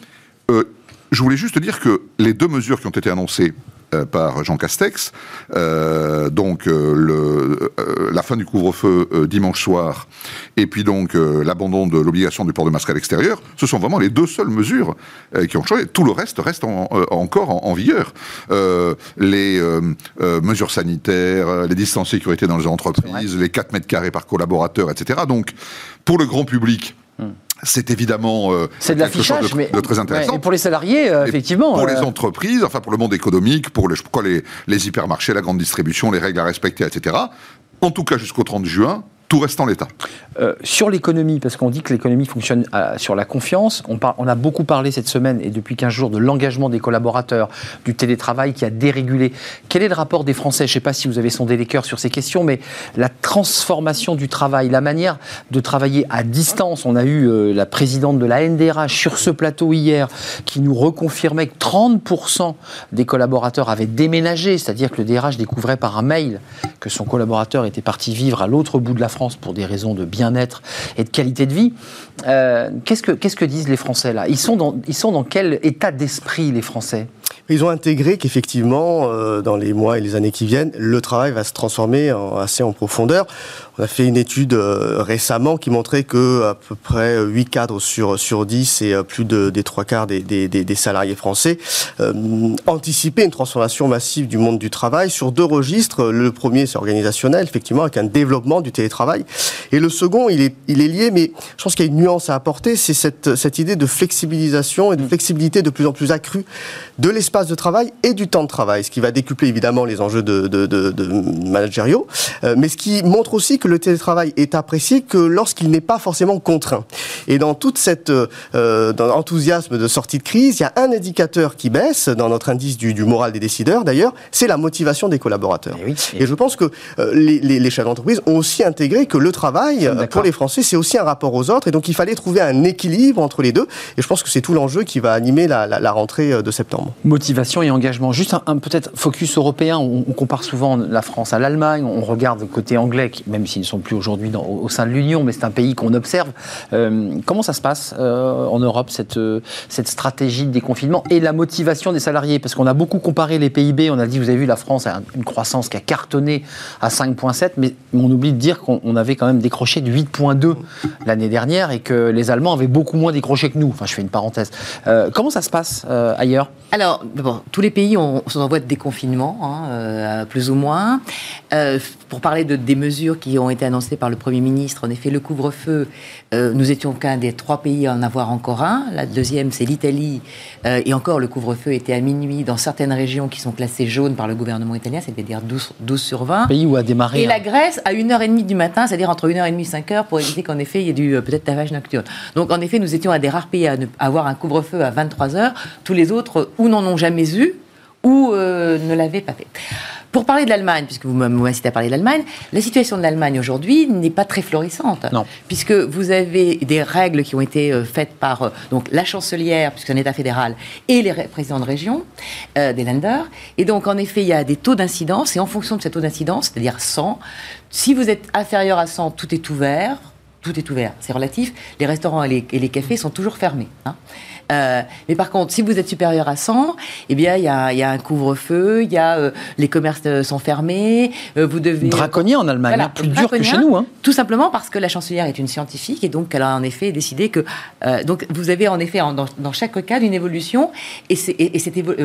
euh, je voulais juste dire que les deux mesures qui ont été annoncées euh, par Jean Castex. Euh, donc euh, le, la fin du couvre-feu dimanche soir et puis donc l'abandon de l'obligation du port de masque à l'extérieur, ce sont vraiment les deux seules mesures qui ont changé. Tout le reste reste en- encore en, en vigueur. Les mesures sanitaires, les distances sécurité dans les entreprises, les 4 mètres carrés par collaborateur, etc. Donc pour le grand public, c'est évidemment euh. C'est de l'affichage, de, mais de très intéressant. Ouais, et pour les salariés, euh, effectivement. Pour euh, les entreprises, enfin pour le monde économique, pour les, les hypermarchés, la grande distribution, les règles à respecter, etc. En tout cas jusqu'au 30 juin, tout reste en l'état. Euh, sur l'économie, parce qu'on dit que l'économie fonctionne euh, sur la confiance, on, a beaucoup parlé cette semaine et depuis 15 jours de l'engagement des collaborateurs, du télétravail qui a dérégulé. Quel est le rapport des Français? Je ne sais pas si vous avez sondé les cœurs sur ces questions, mais la transformation du travail, la manière de travailler à distance. On a eu euh, la présidente de la NDRH sur ce plateau hier qui nous reconfirmait que 30% des collaborateurs avaient déménagé, c'est-à-dire que le DRH découvrait par un mail que son collaborateur était parti vivre à l'autre bout de la France pour des raisons de bien-être et de qualité de vie. Euh, qu'est-ce, que, disent les Français là? Ils sont, dans, quel état d'esprit les Français? Ils ont intégré qu'effectivement, euh, dans les mois et les années qui viennent, le travail va se transformer assez en profondeur. On a fait une étude euh, récemment qui montrait que à peu près 8 cadres sur, sur 10 et plus de, des trois quarts des, salariés français anticipaient une transformation massive du monde du travail sur deux registres. Le premier, c'est organisationnel, effectivement, avec un développement du télétravail. Et le second, il est, il est lié, mais je pense qu'il y a une nuance à apporter, c'est cette, cette idée de flexibilisation et de flexibilité de plus en plus accrue de l'espace de travail et du temps de travail, ce qui va décupler évidemment les enjeux de, de, de, de managériaux, euh, mais ce qui montre aussi que le télétravail est apprécié que lorsqu'il n'est pas forcément contraint. Et dans toute cette euh, dans l'enthousiasme de sortie de crise, il y a un indicateur qui baisse dans notre indice du, du moral des décideurs d'ailleurs, c'est la motivation des collaborateurs. Eh oui, Et je pense que euh, les, les, les chefs d'entreprise ont aussi intégré que le travail, euh, pour les Français, c'est aussi un rapport aux autres. Et donc, il fallait trouver un équilibre entre les deux. Et je pense que c'est tout l'enjeu qui va animer la, la- la rentrée euh, de septembre. Motivation et engagement. Juste un, un peut-être focus européen. On, on compare souvent la France à l'Allemagne. On regarde le côté anglais, même s'ils ne sont plus aujourd'hui au, au sein de l'Union, mais c'est un pays qu'on observe. Euh, comment ça se passe euh, en Europe, cette, euh, cette stratégie de déconfinement et la motivation des salariés? Parce qu'on a beaucoup comparé les PIB. On a dit, vous avez vu, la France a une croissance qui a cartonné à 5,7, mais on oublie de dire qu'on on avait quand même décroché de 8,2 l'année dernière et que les Allemands avaient beaucoup moins décroché que nous. Enfin, je fais une parenthèse. Euh, comment ça se passe euh, ailleurs? Alors, bon, tous les pays ont, sont en voie de déconfinement, hein, euh, plus ou moins. Pour parler de, des mesures qui ont été annoncées par le Premier ministre, en effet, le couvre-feu, nous étions qu'un des trois pays à en avoir encore un. La deuxième, c'est l'Italie. Et encore, le couvre-feu était à minuit dans certaines régions qui sont classées jaunes par le gouvernement italien, c'est-à-dire 12, 12 sur 20. Pays où a démarré. Et hein. la Grèce à 1h30 du matin, c'est-à-dire entre 1h30 et 5h, pour éviter qu'en effet, il y ait du euh, peut-être tavage nocturne. Donc en effet, nous étions à des rares pays à, à avoir un couvre-feu à 23h. Tous les autres, ou n'en ont jamais eu, ou euh, ne l'avaient pas fait. Pour parler de l'Allemagne, puisque vous m'incitez à parler de l'Allemagne, la situation de l'Allemagne aujourd'hui n'est pas très florissante. Non. Puisque vous avez des règles qui ont été euh, faites par euh, donc, la chancelière, puisque c'est un État fédéral, et les ré- présidents de région, des Länder. Et donc, en effet, il y a des taux d'incidence, et en fonction de ces taux d'incidence, c'est-à-dire 100, si vous êtes inférieur à 100, tout est ouvert. Tout est ouvert, c'est relatif. Les restaurants et les, et les cafés sont toujours fermés. hein. Euh, mais par contre, si vous êtes supérieur à 100, eh bien, il y a, il y a un couvre-feu, il y a euh, les commerces euh, sont fermés, vous devez Draconien en Allemagne, Voilà, hein, plus dur que chez nous. Hein. Tout simplement parce que la chancelière est une scientifique et donc elle a en effet décidé que. donc vous avez en effet en- dans, dans chaque cas une évolution et c'est et, et cette évo-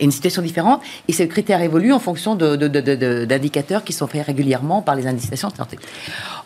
une situation différente et ce critère évolue en fonction de- de- de- de- de- d'indicateurs qui sont faits régulièrement par les indications de santé.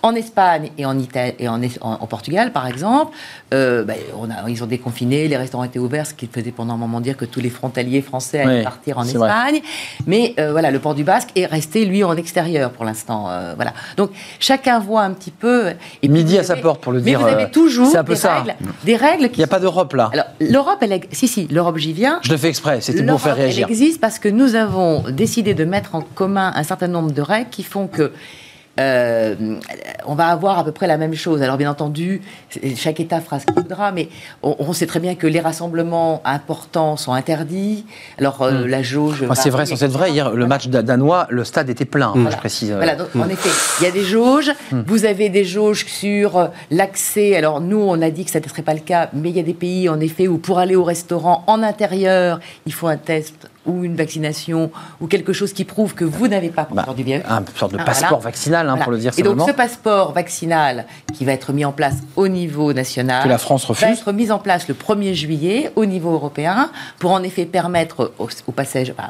En Espagne et en, Italie, et en, Es- en- en Portugal, par exemple, euh, on a, ils ont déconfiné, les restaurants étaient ouverts, ce qui faisait pendant un moment dire que tous les frontaliers français allaient Oui, partir en vrai. Espagne. Mais euh, voilà, le port du Basque est resté, lui, en extérieur pour l'instant. euh, voilà. Donc, chacun voit un petit peu. Et Midi à sa porte, pour le mais dire, vous avez toujours un peu des, ça. Règles, des règles Il n'y a pas d'Europe là. Alors, l'Europe, elle, si, si, l'Europe, j'y viens. Je le fais exprès, c'était pour faire réagir. Elle existe parce que nous avons décidé de mettre en commun un certain nombre de règles qui font que euh, on va avoir à peu près la même chose. Alors bien entendu, c'est- chaque État fera ce qu'il voudra, mais on, on sait très bien que les rassemblements importants sont interdits. Alors euh, la jauge. Enfin, c'est vrai, sans être vrai, hier, le match da- danois, le stade était plein, hein, je précise. voilà, donc, en effet, il y a des jauges. Vous avez des jauges sur euh, l'accès. Alors, nous, on a dit que ça ne serait pas le cas, mais il y a des pays, en effet, où pour aller au restaurant en intérieur, il faut un test ou une vaccination ou quelque chose qui prouve que vous n'avez pas Bah, du virus. Un sorte de Ah, passeport voilà. vaccinal, hein, Voilà. pour le dire Et donc simplement. ce passeport vaccinal qui va être mis en place au niveau national, Que la France refuse. va être mis en place le 1er juillet au niveau européen pour en effet permettre aux, aux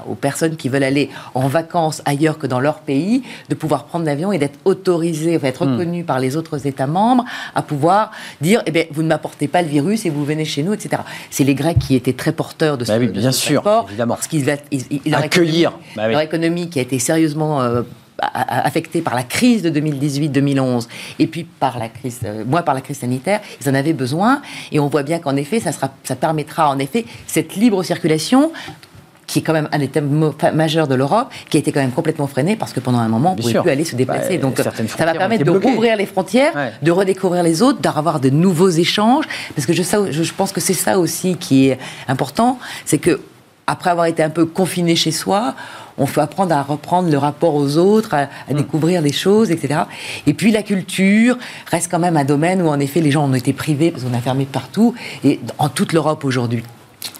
aux personnes qui veulent aller en vacances ailleurs que dans leur pays de pouvoir prendre l'avion et d'être autorisés, enfin, Hmm. être reconnus par les autres États membres à pouvoir dire eh bien, vous ne m'apportez pas le virus et vous venez chez nous, etc. C'est les Grecs qui étaient très porteurs de ce, Bah oui, de bien ce sûr, passeport, évidemment. parce qu'ils va- ils- ils- leur Accueillir. économie- Bah oui. leur économie qui a été sérieusement euh, a- a- affectée par la crise de 2018-2011 et puis par la crise, euh, moins par la crise sanitaire, ils en avaient besoin et on voit bien qu'en effet, ça, sera, ça permettra en effet cette libre circulation qui est quand même un des thèmes majeurs de l'Europe, qui a été quand même complètement freiné parce que pendant un moment, on ne pouvait plus aller se déplacer. Bah, Donc certaines ça va permettre de bloquées. rouvrir les frontières, Ouais. de redécouvrir les autres, d'avoir de nouveaux échanges. Parce que je, je pense que c'est ça aussi qui est important, c'est que après avoir été un peu confiné chez soi, on faut apprendre à reprendre le rapport aux autres, à, à découvrir les choses, etc. Et puis la culture reste quand même un domaine où en effet les gens en ont été privés parce qu'on a fermé partout et en toute l'Europe aujourd'hui.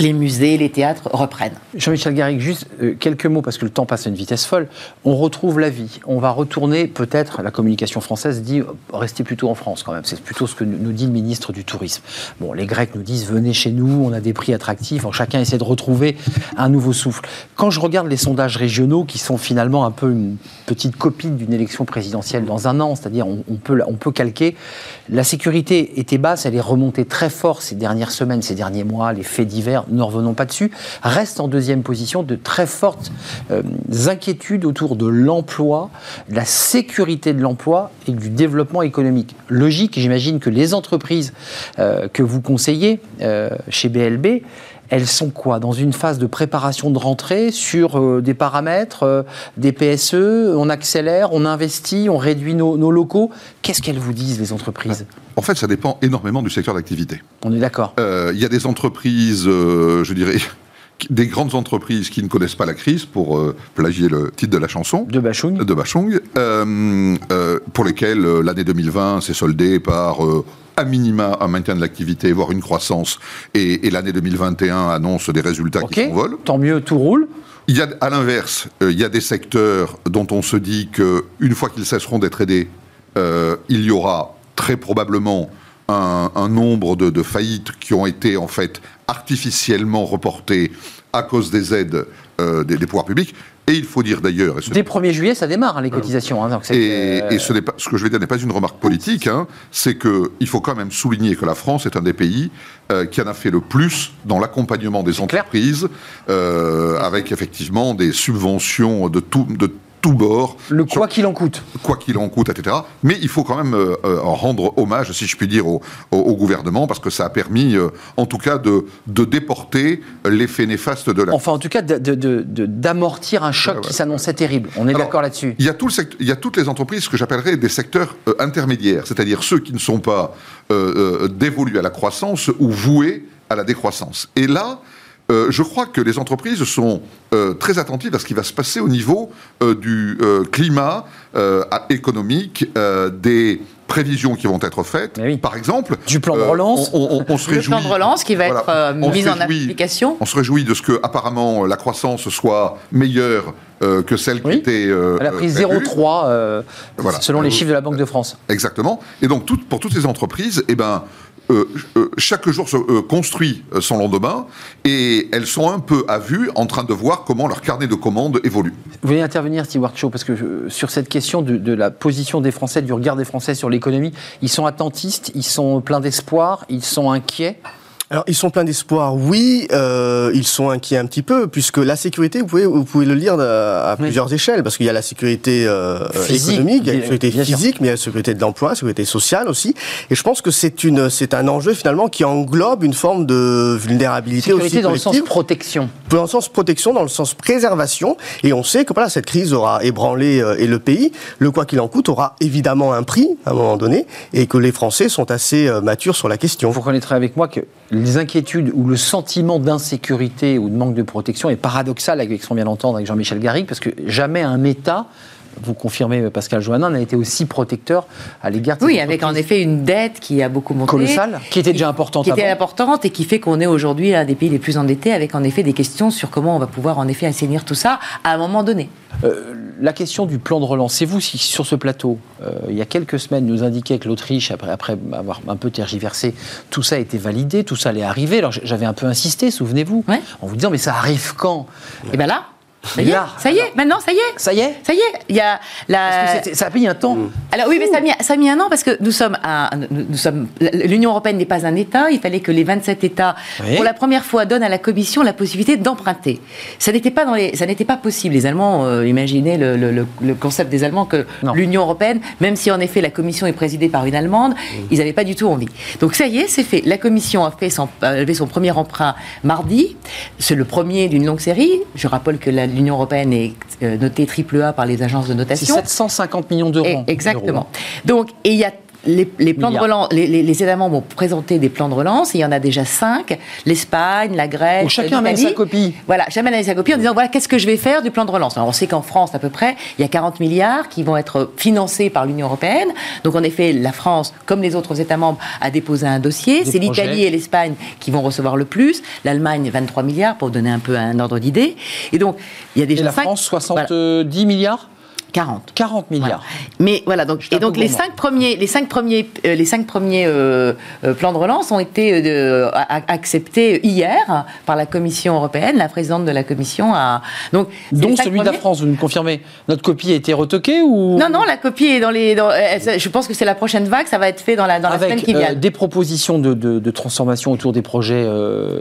Les musées, les théâtres reprennent. Jean-Michel Garrigue, juste euh, quelques mots, parce que le temps passe à une vitesse folle. On retrouve la vie. On va retourner, peut-être, la communication française dit, euh, restez plutôt en France quand même. C'est plutôt ce que nous dit le ministre du Tourisme. Bon, les Grecs nous disent, venez chez nous, on a des prix attractifs. Chacun essaie de retrouver un nouveau souffle. Quand je regarde les sondages régionaux, qui sont finalement un peu une petite copie d'une élection présidentielle dans un an, c'est-à-dire on peut, on peut calquer, la sécurité était basse, elle est remontée très fort ces dernières semaines, ces derniers mois, les faits divers, ne revenons pas dessus, reste en deuxième position de très fortes euh, inquiétudes autour de l'emploi, de la sécurité de l'emploi et du développement économique. Logique, j'imagine que les entreprises euh, que vous conseillez euh, chez BLB, elles sont quoi? Dans une phase de préparation de rentrée sur euh, des paramètres, euh, des PSE, on accélère, on investit, on réduit nos, nos locaux? Qu'est-ce qu'elles vous disent, les entreprises? En fait, ça dépend énormément du secteur d'activité. On est d'accord. Euh, Il y a des entreprises, je dirais, des grandes entreprises qui ne connaissent pas la crise, pour euh, plagier le titre de la chanson. De Bachung de Bachung, euh, euh, pour lesquels euh, l'année 2020 s'est soldée par à minima un maintien de l'activité, voire une croissance, et, et l'année 2021 annonce des résultats qui s'envolent. tant mieux, tout roule. Il y a, à l'inverse, euh, il y a des secteurs dont on se dit que une fois qu'ils cesseront d'être aidés, euh, il y aura très probablement un, un nombre de, de faillites qui ont été en fait artificiellement reportées à cause des aides euh, des, des pouvoirs publics. Et il faut dire d'ailleurs, Dès 1er juillet, ça démarre, hein, les cotisations. hein, donc et, euh, et ce, n'est pas, ce que je vais dire n'est pas une remarque politique, hein, c'est qu'il faut quand même souligner que la France est un des pays euh, qui en a fait le plus dans l'accompagnement des entreprises, euh, avec effectivement des subventions de tout, de tout bord, le sur- quoi qu'il en coûte. quoi qu'il en coûte, etc. Mais il faut quand même euh, euh, en rendre hommage, si je puis dire, au, au- au gouvernement, parce que ça a permis, euh, en tout cas, de, de déporter l'effet néfaste de la Enfin, en tout cas, d'amortir un choc Ouais, qui s'annonçait terrible. On est d'accord là-dessus. Il y, a tout le sect- il y a toutes les entreprises que j'appellerais des secteurs euh, intermédiaires, c'est-à-dire ceux qui ne sont pas dévolus à la croissance ou voués à la décroissance. Et là, euh, je crois que les entreprises sont euh, très attentives à ce qui va se passer au niveau euh, du euh, climat euh, à- économique, euh, des prévisions qui vont être faites. Oui. Par exemple, Du plan de euh, relance. on, on- on se Le réjouit. plan de relance qui va Voilà. être euh, mis en application. On se réjouit de ce que apparemment la croissance soit meilleure euh, que celle qui était. euh, Elle a pris euh, prévue. 0,3 euh, Voilà. selon les chiffres de la Banque de France. Exactement. Et donc, tout- pour toutes ces entreprises, eh ben, euh, euh, chaque jour se euh, construit son lendemain et elles sont un peu à vue en train de voir comment leur carnet de commandes évolue. Vous voulez intervenir, Stewart Shaw, parce que sur cette question de la position des Français, du regard des Français sur l'économie, ils sont attentistes, ils sont pleins d'espoir, ils sont inquiets. Alors, ils sont pleins d'espoir, oui. euh, ils sont inquiets un petit peu, puisque la sécurité, vous pouvez, vous pouvez le lire à, à Oui. plusieurs échelles, parce qu'il y a la sécurité euh, Physique, économique, il y a la sécurité physique, mais il y a la sécurité de l'emploi, la sécurité sociale aussi. Et je pense que c'est une, c'est un enjeu finalement qui englobe une forme de vulnérabilité Sécurité aussi dans le sens protection. dans le sens protection, dans le sens préservation. Et on sait que voilà, cette crise aura ébranlé euh, et le pays. Le quoi qu'il en coûte aura évidemment un prix à un moment donné, et que les Français sont assez euh, matures sur la question. Vous reconnaîtrez avec moi que les inquiétudes ou le sentiment d'insécurité ou de manque de protection est paradoxal avec ce qu'on vient avec Jean-Michel Garrigue, parce que jamais un État vous confirmez, Pascal Joannin, n'a été aussi protecteur à l'égard de Oui, avec en effet une dette qui a beaucoup monté. colossale, qui était déjà importante qui était importante et qui fait qu'on est aujourd'hui l'un des pays les plus endettés, avec en effet des questions sur comment on va pouvoir en effet assainir tout ça à un moment donné. Euh, la question du plan de relance, c'est vous si sur ce plateau, euh, il y a quelques semaines, nous indiquait que l'Autriche, après, après avoir un peu tergiversé, tout ça était validé, tout ça allait arriver. Alors j'avais un peu insisté, souvenez-vous, Ouais. en vous disant mais ça arrive quand? Et bien là, ça y est, Là, ça y est, maintenant ça y est. Ça y est Ça y est, il y a que la. c'était- ça a pris un temps. Alors oui, mais ça a, mis, ça a mis un an parce que nous sommes, un- nous, sommes, l'Union européenne n'est pas un État. Il fallait que les 27 États, Oui. pour la première fois, donnent à la Commission la possibilité d'emprunter. Ça n'était pas dans les, ça n'était pas possible. Les Allemands, euh, imaginez le, le- le- le concept des Allemands que l'Union européenne, même si en effet la Commission est présidée par une Allemande, ils n'avaient pas du tout envie. Donc ça y est, c'est fait. La Commission a fait son, a levé son premier emprunt mardi. C'est le premier d'une longue série. Je rappelle que la- l'Union européenne est euh, notée triple A par les agences de C'est notation. 750 millions d'euros. Exactement. Donc, et il y a les, les plans de relance, les, les- les États membres ont présenté des plans de relance, et il y en a déjà cinq. L'Espagne, la Grèce, Où chacun amène sa copie. Voilà, chacun amène sa copie en disant voilà, qu'est-ce que je vais faire du plan de relance? Alors, on sait qu'en France, à peu près, il y a 40 milliards qui vont être financés par l'Union européenne. Donc, en effet, la France, comme les autres États membres, a déposé un dossier. C'est l'Italie et l'Espagne qui vont recevoir le plus. L'Allemagne, 23 milliards, pour donner un peu un ordre d'idée. Et donc, il y a Et déjà la cinq- France, voilà, 70 milliards? 40. 40 milliards. Mais voilà, donc, et donc les cinq premiers, les cinq premiers, euh, les cinq premiers euh, euh, plans de relance ont été acceptés hier par la Commission européenne. La présidente de la Commission a donc Dont celui de la. France, vous nous confirmez. Notre copie a été retoquée ou? Non, non, la copie est dans les. dans- je pense que c'est la prochaine vague. Ça va être fait dans la dans la semaine avec qui vient. des propositions de, de- de transformation autour des projets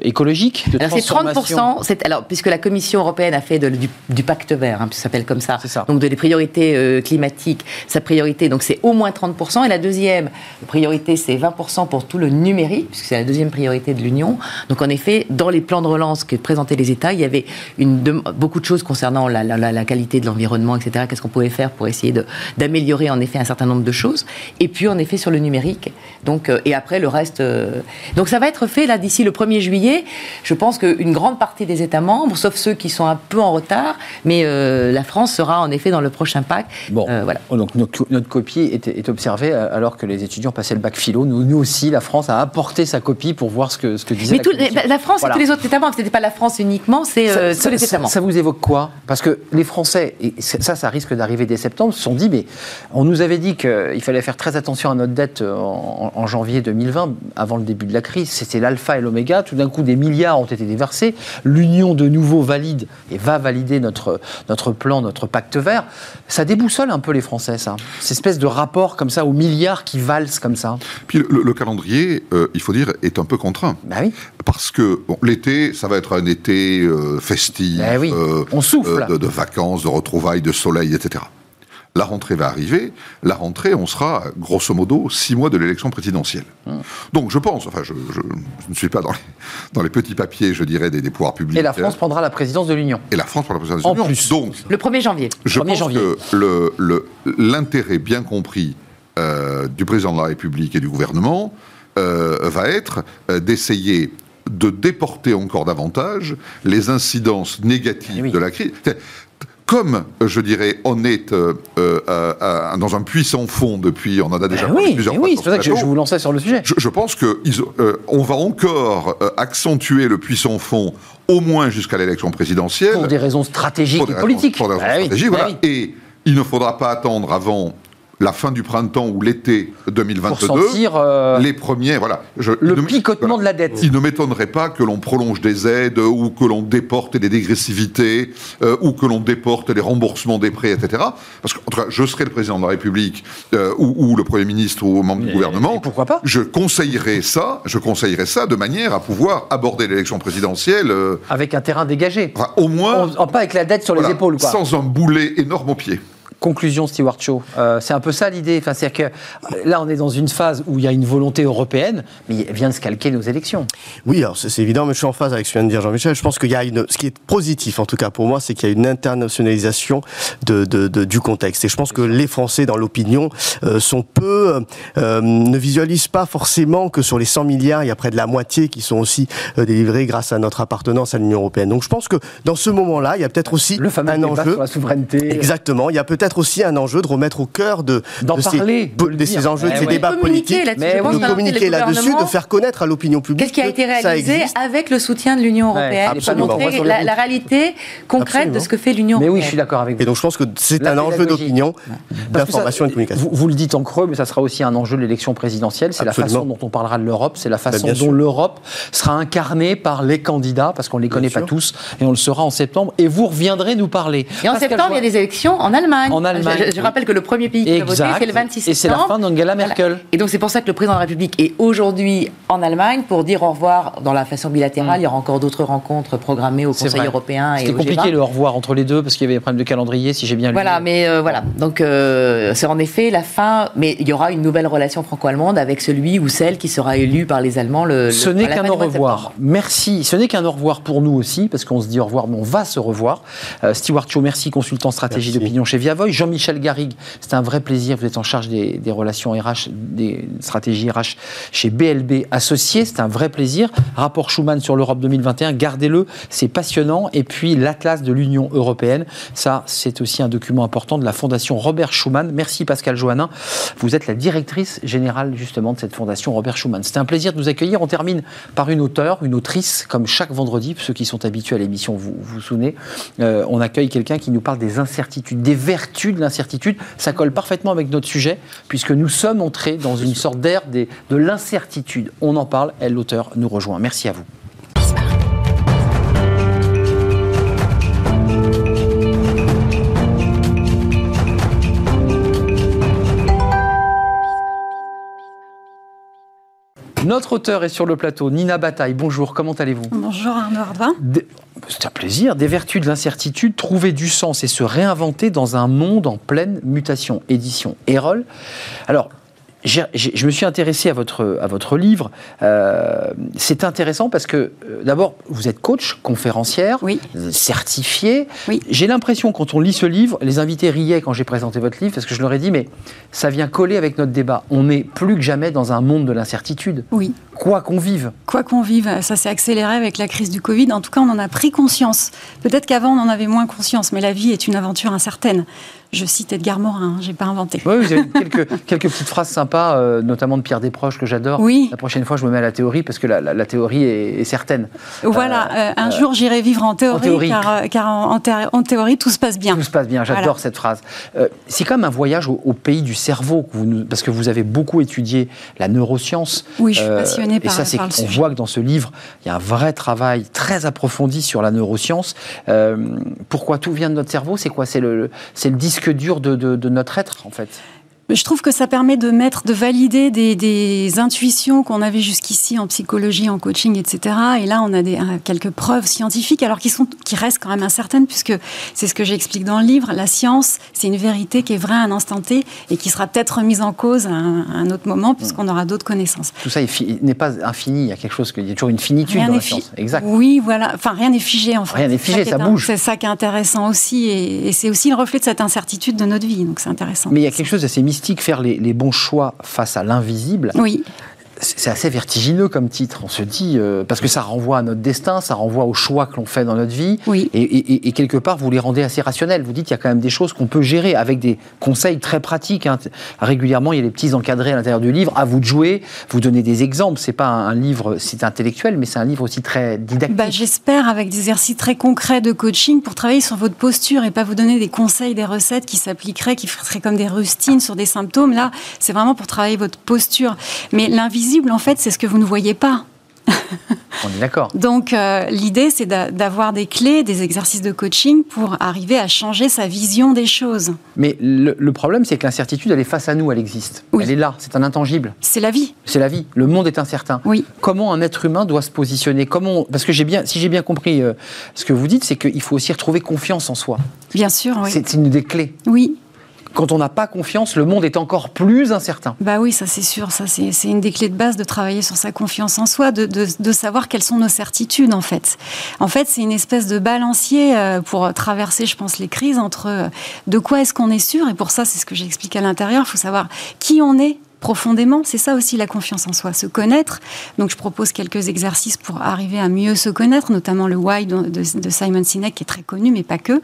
écologiques, de Alors c'est transformation. 30%, c'est- alors, puisque la Commission européenne a fait de- du, du pacte vert, hein, ça s'appelle comme ça, C'est ça. donc de les priorités euh, climatiques, sa priorité, donc c'est au moins 30%, et la deuxième priorité, c'est 20% pour tout le numérique, puisque c'est la deuxième priorité de l'Union. Donc en effet, dans les plans de relance que présentaient les États, il y avait beaucoup de choses concernant la, qualité de l'environnement, etc. Qu'est-ce qu'on pouvait faire pour essayer d'améliorer en effet un certain nombre de choses, et puis en effet sur le numérique. Donc, euh, et après le reste. euh, Donc ça va être fait là d'ici le 1er juillet. Je pense qu'une grande partie des États membres, sauf ceux qui sont un peu en retard, mais la France sera en effet dans le prochain pacte. Bon, Euh, voilà. donc notre, notre copie est, est observée euh, alors que les étudiants passaient le bac philo. Nous, nous aussi, la France a apporté sa copie pour voir ce que, ce que disait Mais la tout- Commission. la France Voilà. et tous les autres États membres, ce n'était pas la France uniquement, c'est euh, tous les États membres. ça vous évoque quoi? Parce que les Français, et ça, ça risque d'arriver dès septembre, se sont dit, mais on nous avait dit qu'il fallait faire très attention à notre dette en, en janvier 2020, avant le début de la crise. C'était l'alpha et l'oméga. Tout d'un coup, des milliards ont été déversés. L'Union, de nouveau, valide et va valider notre, notre plan, notre pacte vert. Ça déboussole un peu les Français, ça. Cette espèce de rapport comme ça aux milliards qui valsent comme ça. Puis le, le calendrier, euh, il faut dire, est un peu contraint. Bah oui. Parce que bon, l'été, ça va être un été euh, festif, Eh oui, euh, on souffle. de, de vacances, de retrouvailles, de soleil, etc. La rentrée va arriver. La rentrée, on sera grosso modo six mois de l'élection présidentielle. Hum. Donc je pense, enfin je, je- je ne suis pas dans les, dans les petits papiers, je dirais, des, des pouvoirs publics. Et la France prendra la présidence de l'Union. Et la France pour la présidence En de l'Union. plus. Donc Le 1er janvier. je 1er pense janvier. que le- le- l'intérêt bien compris euh, du président de la République et du gouvernement euh, va être euh, d'essayer de déporter encore davantage les incidences négatives Eh oui. de la crise. Comme, euh, je dirais, on est euh, euh, euh, euh, dans un puissant fond depuis, on en a déjà Eh parlé oui, plusieurs eh fois. oui, c'est pour ça que je, vous lançais sur le sujet. Je, je pense qu'on va encore euh, accentuer le puissant fond au moins jusqu'à l'élection présidentielle. Pour des raisons stratégiques des et raisons- politiques. pour des raisons Bah stratégiques, bah voilà. oui. Et il ne faudra pas attendre avant la fin du printemps ou l'été 2022. Pour sentir euh, les premiers, voilà. Je- le ne- picotement voilà. de la dette. Il ne m'étonnerait pas que l'on prolonge des aides ou que l'on déporte des dégressivités euh, ou que l'on déporte les remboursements des prêts, etc. Parce que, en tout cas, je serai le président de la République euh, ou, ou le Premier ministre ou membre du gouvernement. et pourquoi pas? Je conseillerais ça, je conseillerais ça de manière à pouvoir aborder l'élection présidentielle, Avec un terrain dégagé. enfin, au moins pas avec la dette sur voilà, les épaules. Quoi. sans un boulet énorme au pied. Conclusion, Stewart Shaw. Euh, c'est un peu ça l'idée. Enfin, c'est-à-dire que là, on est dans une phase où il y a une volonté européenne, mais elle vient de se calquer nos élections. Oui, alors c'est c'est évident, mais je suis en phase avec ce que vient de dire Jean-Michel. Je pense qu'il y a une, ce qui est positif, en tout cas pour moi, c'est qu'il y a une internationalisation de, de- de- du contexte. Et je pense que les Français, dans l'opinion, euh, sont peu, euh, ne visualisent pas forcément que sur les 100 milliards, il y a près de la moitié qui sont aussi délivrés grâce à notre appartenance à l'Union européenne. Donc je pense que dans ce moment-là, il y a peut-être aussi Le fameux un débat enjeu. sur la souveraineté. Exactement. Il y a peut-être peut-être aussi un enjeu de remettre au cœur de, D'en de parler, ces, de le de ces dire. enjeux, de Eh ces ouais. débats politiques. Mais de que communiquer là-dessus, de faire connaître à l'opinion publique Qu'est-ce qui a été réalisé avec le soutien de l'Union Ouais, européenne pour. On voit montrer la, réalité concrète Absolument. de ce que fait l'Union Mais européenne oui, je suis d'accord avec vous. Et donc je pense que c'est un enjeu d'opinion, d'information et de communication. Vous, vous le dites en creux, mais ça sera aussi un enjeu de l'élection présidentielle. C'est la façon dont on parlera de l'Europe, c'est la façon bien dont l'Europe sera incarnée par les candidats, parce qu'on ne les connaît pas tous, et on le saura en septembre. Et vous reviendrez nous parler. Et en septembre, il y a des élections en Allemagne. En Allemagne, Je, rappelle que le premier pays qui voter, Exact. c'est le 26 septembre. Et c'est la fin d'Angela Voilà. Merkel. Et donc c'est pour ça que le président de la République est aujourd'hui en Allemagne pour dire au revoir dans la façon bilatérale. Il y aura encore d'autres rencontres programmées au Conseil vrai. européen et C'était compliqué G20. le au revoir entre les deux, parce qu'il y avait des problèmes de calendrier, si j'ai bien lu. Voilà, mais euh, voilà. Donc euh, c'est en effet la fin. Mais il y aura une nouvelle relation franco-allemande avec celui ou celle qui sera élu par les Allemands le. Ce n'est qu'un au revoir. septembre. Merci. Ce n'est qu'un au revoir pour nous aussi, parce qu'on se dit au revoir, mais on va se revoir. Euh, Stewart Cho, merci, consultant stratégie d'opinion chez Viavoy. Jean-Michel Garrigue, c'est un vrai plaisir. Vous êtes en charge des, relations RH, des stratégies RH chez BLB Associés. C'est un vrai plaisir. Rapport Schuman sur l'Europe 2021, gardez-le, c'est passionnant. Et puis l'Atlas de l'Union européenne, ça, c'est aussi un document important de la Fondation Robert Schuman. Merci Pascal Joannin. Vous êtes la directrice générale justement de cette fondation Robert Schuman. C'était un plaisir de vous accueillir. On termine par une auteure, une autrice, comme chaque vendredi. Ceux qui sont habitués à l'émission, vous vous, vous souvenez, euh, on accueille quelqu'un qui nous parle des incertitudes, des vertus de l'incertitude. Ça colle parfaitement avec notre sujet, puisque nous sommes entrés dans une sorte d'ère de l'incertitude. On en parle, elle, l'auteur, nous rejoint. Merci à vous. Notre auteur est sur le plateau, Nina Bataille. Bonjour, comment allez-vous? Bonjour Arnaud Ardouin. Des- C'est un plaisir. Des vertus de l'incertitude, trouver du sens et se réinventer dans un monde en pleine mutation. Édition Erol. Alors, je me suis intéressé à votre, à votre livre. Euh, c'est intéressant parce que, euh, d'abord, vous êtes coach, conférencière, Oui. certifié. Oui. J'ai l'impression, quand on lit ce livre, les invités riaient quand j'ai présenté votre livre, parce que je leur ai dit, mais ça vient coller avec notre débat. On est plus que jamais dans un monde de l'incertitude. Oui, Quoi qu'on vive. quoi qu'on vive, ça s'est accéléré avec la crise du Covid. En tout cas, on en a pris conscience. Peut-être qu'avant, on en avait moins conscience, mais la vie est une aventure incertaine. Je cite Edgar Morin, hein, j'ai pas inventé. Oui, vous avez quelques, quelques petites phrases sympas, euh, notamment de Pierre Desproges que j'adore. Oui. La prochaine fois, je me mets à la théorie parce que la, la- la théorie est, est certaine. Voilà, euh, un jour j'irai vivre en théorie, théorie. car, euh, car en, en thé- en théorie, tout se passe bien. Tout se passe bien, j'adore Voilà. cette phrase. Euh, c'est comme un voyage au, au pays du cerveau, que vous nous- parce que vous avez beaucoup étudié la neuroscience. Euh, Oui, je suis passionnée Et par- ça, c'est le on sujet. voit que dans ce livre, il y a un vrai travail très approfondi sur la neuroscience. Euh, pourquoi tout vient de notre cerveau? C'est quoi? C'est le, c'est le disque dur de, de- de notre être, en fait. Je trouve que ça permet de mettre, de valider des, des intuitions qu'on avait jusqu'ici en psychologie, en coaching, etc. Et là, on a des, euh, quelques preuves scientifiques, alors qui, sont, qui restent quand même incertaines, puisque c'est ce que j'explique dans le livre. La science, c'est une vérité qui est vraie à un instant T et qui sera peut-être remise en cause à un, à un autre moment, puisqu'on aura d'autres connaissances. Tout ça n'est pas infini. Il y a quelque chose, il y a toujours une finitude dans la fi- science. Exact. Oui, voilà. Enfin, rien n'est figé en fait. Rien n'est figé, ça bouge. C'est ça qui est intéressant aussi, et, et c'est aussi le reflet de cette incertitude de notre vie. Donc c'est intéressant. Mais il y a quelque chose d'assez mystique, faire les, bons choix face à l'invisible. C'est assez vertigineux comme titre. On se dit, euh, parce que ça renvoie à notre destin, ça renvoie aux choix que l'on fait dans notre vie. Oui. Et, et- et quelque part, vous les rendez assez rationnels. Vous dites, il y a quand même des choses qu'on peut gérer avec des conseils très pratiques. hein. Régulièrement, il y a des petits encadrés à l'intérieur du livre. À vous de jouer, vous donnez des exemples. C'est pas un, un livre, c'est intellectuel, mais c'est un livre aussi très didactique. Bah, J'espère avec des exercices très concrets de coaching pour travailler sur votre posture et pas vous donner des conseils, des recettes qui s'appliqueraient, qui seraient comme des rustines sur des symptômes. Là, c'est vraiment pour travailler votre posture. Mais l'invisible, en fait, c'est ce que vous ne voyez pas. On est d'accord. Donc euh, l'idée, c'est d'a- d'avoir des clés, des exercices de coaching pour arriver à changer sa vision des choses. Mais le, le problème, c'est que l'incertitude, elle est face à nous, elle existe. Oui. Elle est là, c'est un intangible. C'est la vie. C'est la vie. Le monde est incertain. Oui. Comment un être humain doit se positionner? Comment Parce que j'ai bien, si j'ai bien compris euh, ce que vous dites, c'est qu'il faut aussi retrouver confiance en soi. Bien sûr, oui. C'est une des clés. Oui, Quand on n'a pas confiance, le monde est encore plus incertain. Bah oui, ça c'est sûr, ça c'est une des clés de base de travailler sur sa confiance en soi, de, de, de savoir quelles sont nos certitudes en fait. En fait, c'est une espèce de balancier euh, pour traverser, je pense, les crises entre euh, de quoi est-ce qu'on est sûr, et pour ça c'est ce que j'explique à l'intérieur, il faut savoir qui on est profondément. C'est ça aussi la confiance en soi, se connaître. Donc je propose quelques exercices pour arriver à mieux se connaître, notamment le Why de, de Simon Sinek qui est très connu, mais pas que.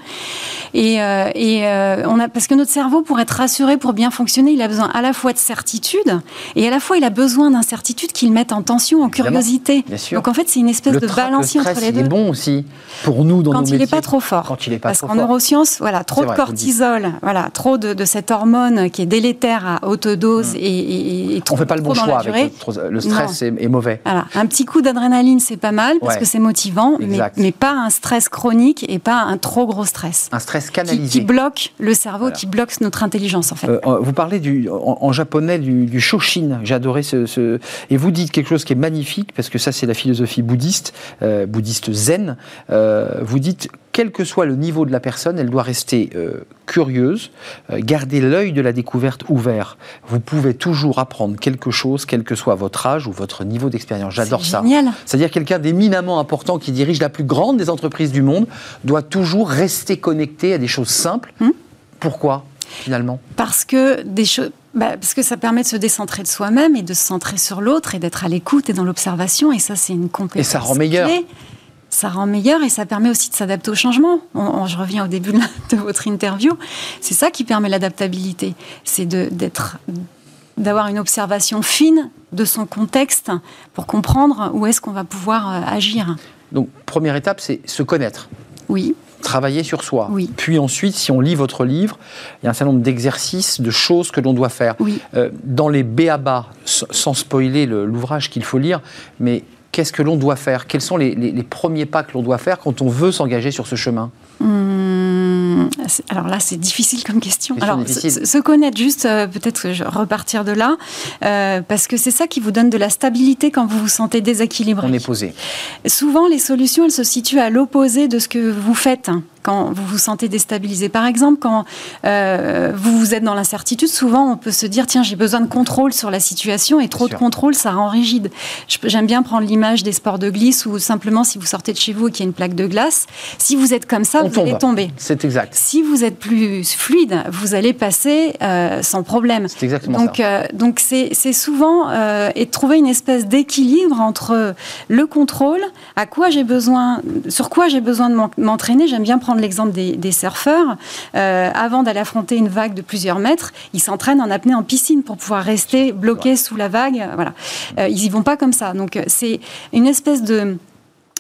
Et, euh, et euh, on a parce que notre cerveau, pour être rassuré, pour bien fonctionner, il a besoin à la fois de certitude et à la fois il a besoin d'incertitude qui le mettent en tension, en curiosité. Bien sûr. Donc en fait, c'est une espèce Le de balancier le stress, entre les il est deux. bon aussi pour nous dans quand nos il n'est pas trop fort. Quand il est pas Parce qu'en neurosciences, voilà, trop C'est de vrai, cortisol, voilà, trop de, de cette hormone qui est délétère à haute dose et, et, et trop. On fait pas le bon choix avec le, le stress est, est mauvais. Voilà, un petit coup d'adrénaline, c'est pas mal parce Ouais. que c'est motivant, mais, pas un stress chronique et pas un trop gros stress. Un stress canalisé. qui bloque le cerveau, Voilà. qui bloque notre intelligence en fait. Euh, euh, vous parlez du, en, en japonais du, du shoshin. J'ai adoré ce, ce- Et vous dites quelque chose qui est magnifique, parce que ça, c'est la philosophie bouddhiste, euh, bouddhiste zen. Euh, vous dites, quel que soit le niveau de la personne, elle doit rester euh, curieuse, euh, garder l'œil de la découverte ouvert. Vous pouvez toujours apprendre quelque chose, quel que soit votre âge ou votre niveau d'expérience. J'adore C'est ça. génial. C'est-à-dire quelqu'un d'éminemment important qui dirige la plus grande des entreprises du monde doit toujours rester connecté à des choses simples. Hmm. Pourquoi, finalement? Parce que des choses. bah, parce que ça permet de se décentrer de soi-même et de se centrer sur l'autre et d'être à l'écoute et dans l'observation. Et ça, c'est une compétence. Et ça rend meilleur. clé. Ça rend meilleur et ça permet aussi de s'adapter au changement. On- on- je reviens au début de, votre interview. C'est ça qui permet l'adaptabilité. C'est d'être, d'avoir une observation fine de son contexte pour comprendre où est-ce qu'on va pouvoir euh, agir. Donc, première étape, c'est se connaître. Oui. Travailler sur soi. Oui. Puis ensuite, si on lit votre livre, il y a un certain nombre d'exercices, de choses que l'on doit faire. Oui. Euh, dans les béabas, s- sans spoiler le- l'ouvrage qu'il faut lire, mais qu'est-ce que l'on doit faire? Quels sont les, les- les premiers pas que l'on doit faire quand on veut s'engager sur ce chemin? C'est- alors là, c'est difficile comme question. Question alors, difficile. se, se connaître, juste, euh, peut-être repartir de là, euh, parce que c'est ça qui vous donne de la stabilité quand vous vous sentez déséquilibré. On est posé. Souvent, les solutions, elles se situent à l'opposé de ce que vous faites quand vous vous sentez déstabilisé. Par exemple, quand euh, vous, vous êtes dans l'incertitude, souvent, on peut se dire, tiens, j'ai besoin de contrôle sur la situation, et trop de contrôle, ça rend rigide. J'aime bien prendre l'image des sports de glisse, ou simplement, si vous sortez de chez vous et qu'il y a une plaque de glace, si vous êtes comme ça, On vous allez tombe. tomber. C'est exact. Si vous êtes plus fluide, vous allez passer euh, sans problème. C'est exactement Donc, ça. euh, donc c'est souvent euh, et de trouver une espèce d'équilibre entre le contrôle, à quoi j'ai besoin, sur quoi j'ai besoin de m'en- m'entraîner. J'aime bien prendre l'exemple des, des surfeurs. Euh, avant d'aller affronter une vague de plusieurs mètres, ils s'entraînent en apnée en piscine pour pouvoir rester bloqués sous la vague. Voilà, Euh, ils y vont pas comme ça. Donc euh, c'est une espèce de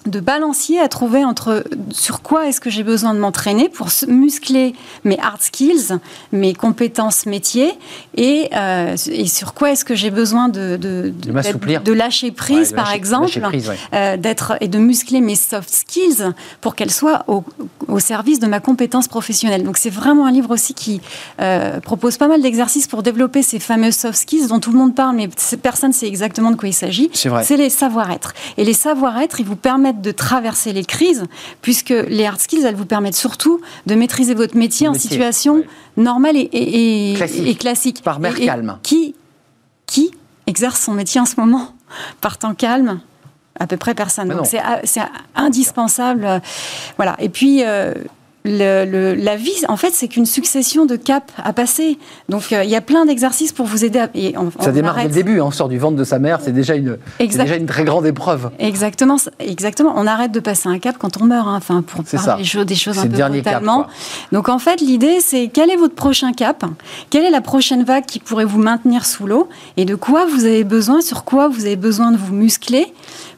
de balancier à trouver entre sur quoi est-ce que j'ai besoin de m'entraîner pour muscler mes hard skills, mes compétences métiers, et, euh, et sur quoi est-ce que j'ai besoin de, de, De lâcher prise, Ouais, par lâcher- exemple, ouais. euh, d'être et de muscler mes soft skills pour qu'elles soient au, au service de ma compétence professionnelle. Donc c'est vraiment un livre aussi qui euh, propose pas mal d'exercices pour développer ces fameux soft skills dont tout le monde parle, mais personne ne sait exactement de quoi il s'agit. C'est vrai. C'est les savoir-être. Et les savoir-être, ils vous permettent de traverser les crises, puisque les hard skills, elles vous permettent surtout de maîtriser votre métier en situation ouais. normale et, et- et- Classique. et classique. Par et calme. Qui, qui exerce son métier en ce moment par temps calme à peu près personne. Mais Donc c'est ah, c'est indispensable. euh, Voilà. Et puis. euh, le- le- la vie, en fait, c'est qu'une succession de caps à passer. Donc, euh, il y a plein d'exercices pour vous aider. À, et on- Ça on démarre dès le début. hein. On sort du ventre de sa mère, c'est déjà une, déjà une très grande épreuve. Exactement, exactement. On arrête de passer un cap quand on meurt, hein. enfin pour parler ça. des choses, des choses un peu cap, brutalement. Donc en fait, l'idée c'est quel est votre prochain cap? Quelle est la prochaine vague qui pourrait vous maintenir sous l'eau? Et de quoi vous avez besoin? Sur quoi vous avez besoin de vous muscler?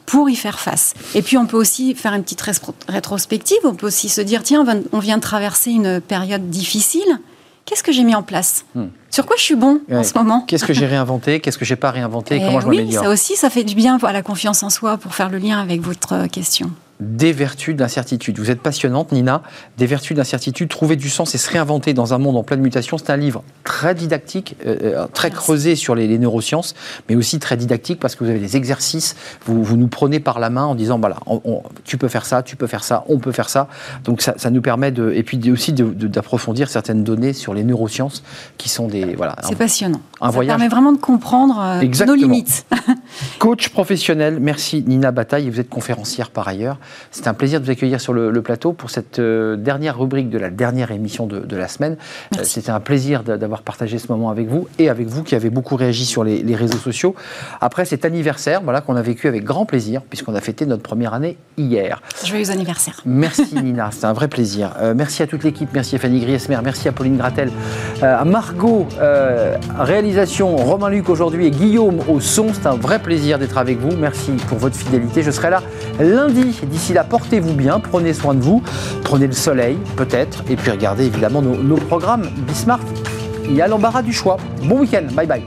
Pour y faire face. Et puis on peut aussi faire une petite rétrospective. On peut aussi se dire tiens, on vient de traverser une période difficile. Qu'est-ce que j'ai mis en place? Sur quoi je suis bon en ce moment? Qu'est-ce que j'ai réinventé? Qu'est-ce que j'ai pas réinventé? Eh Comment je oui, m'améliore? ça aussi, ça fait du bien à la confiance en soi pour faire le lien avec votre question. Des vertus de l'incertitude. Vous êtes passionnante, Nina. Des vertus de l'incertitude, trouver du sens et se réinventer dans un monde en pleine mutation. C'est un livre très didactique, euh, euh, très Merci. creusé sur les, les neurosciences, mais aussi très didactique parce que vous avez des exercices. Vous, vous nous prenez par la main en disant voilà, on- on- tu peux faire ça, tu peux faire ça, on peut faire ça. Donc ça, ça nous permet de, et puis aussi d'approfondir certaines données sur les neurosciences qui sont des voilà. C'est passionnant. Un Ça voyage permet vraiment de comprendre euh, nos limites. Coach professionnel, merci Nina Bataille, vous êtes conférencière par ailleurs. C'est un plaisir de vous accueillir sur le, le plateau pour cette euh, dernière rubrique de la dernière émission de, de la semaine. Euh. C'était un plaisir d'avoir partagé ce moment avec vous et avec vous qui avez beaucoup réagi sur les, les réseaux sociaux. Après cet anniversaire voilà, qu'on a vécu avec grand plaisir puisqu'on a fêté notre première année hier. Joyeux anniversaire. Merci Nina, c'était un vrai plaisir. Euh, merci à toute l'équipe, merci à Fanny Griesmer, merci à Pauline Gratel, à Margot, euh, Romain Luc aujourd'hui et Guillaume au son. C'est un vrai plaisir d'être avec vous. Merci pour votre fidélité. Je serai là lundi. D'ici là, portez-vous bien, prenez soin de vous, prenez le soleil peut-être, et puis regardez évidemment nos, nos programmes. Bismart, il y a l'embarras du choix. Bon week-end, bye bye.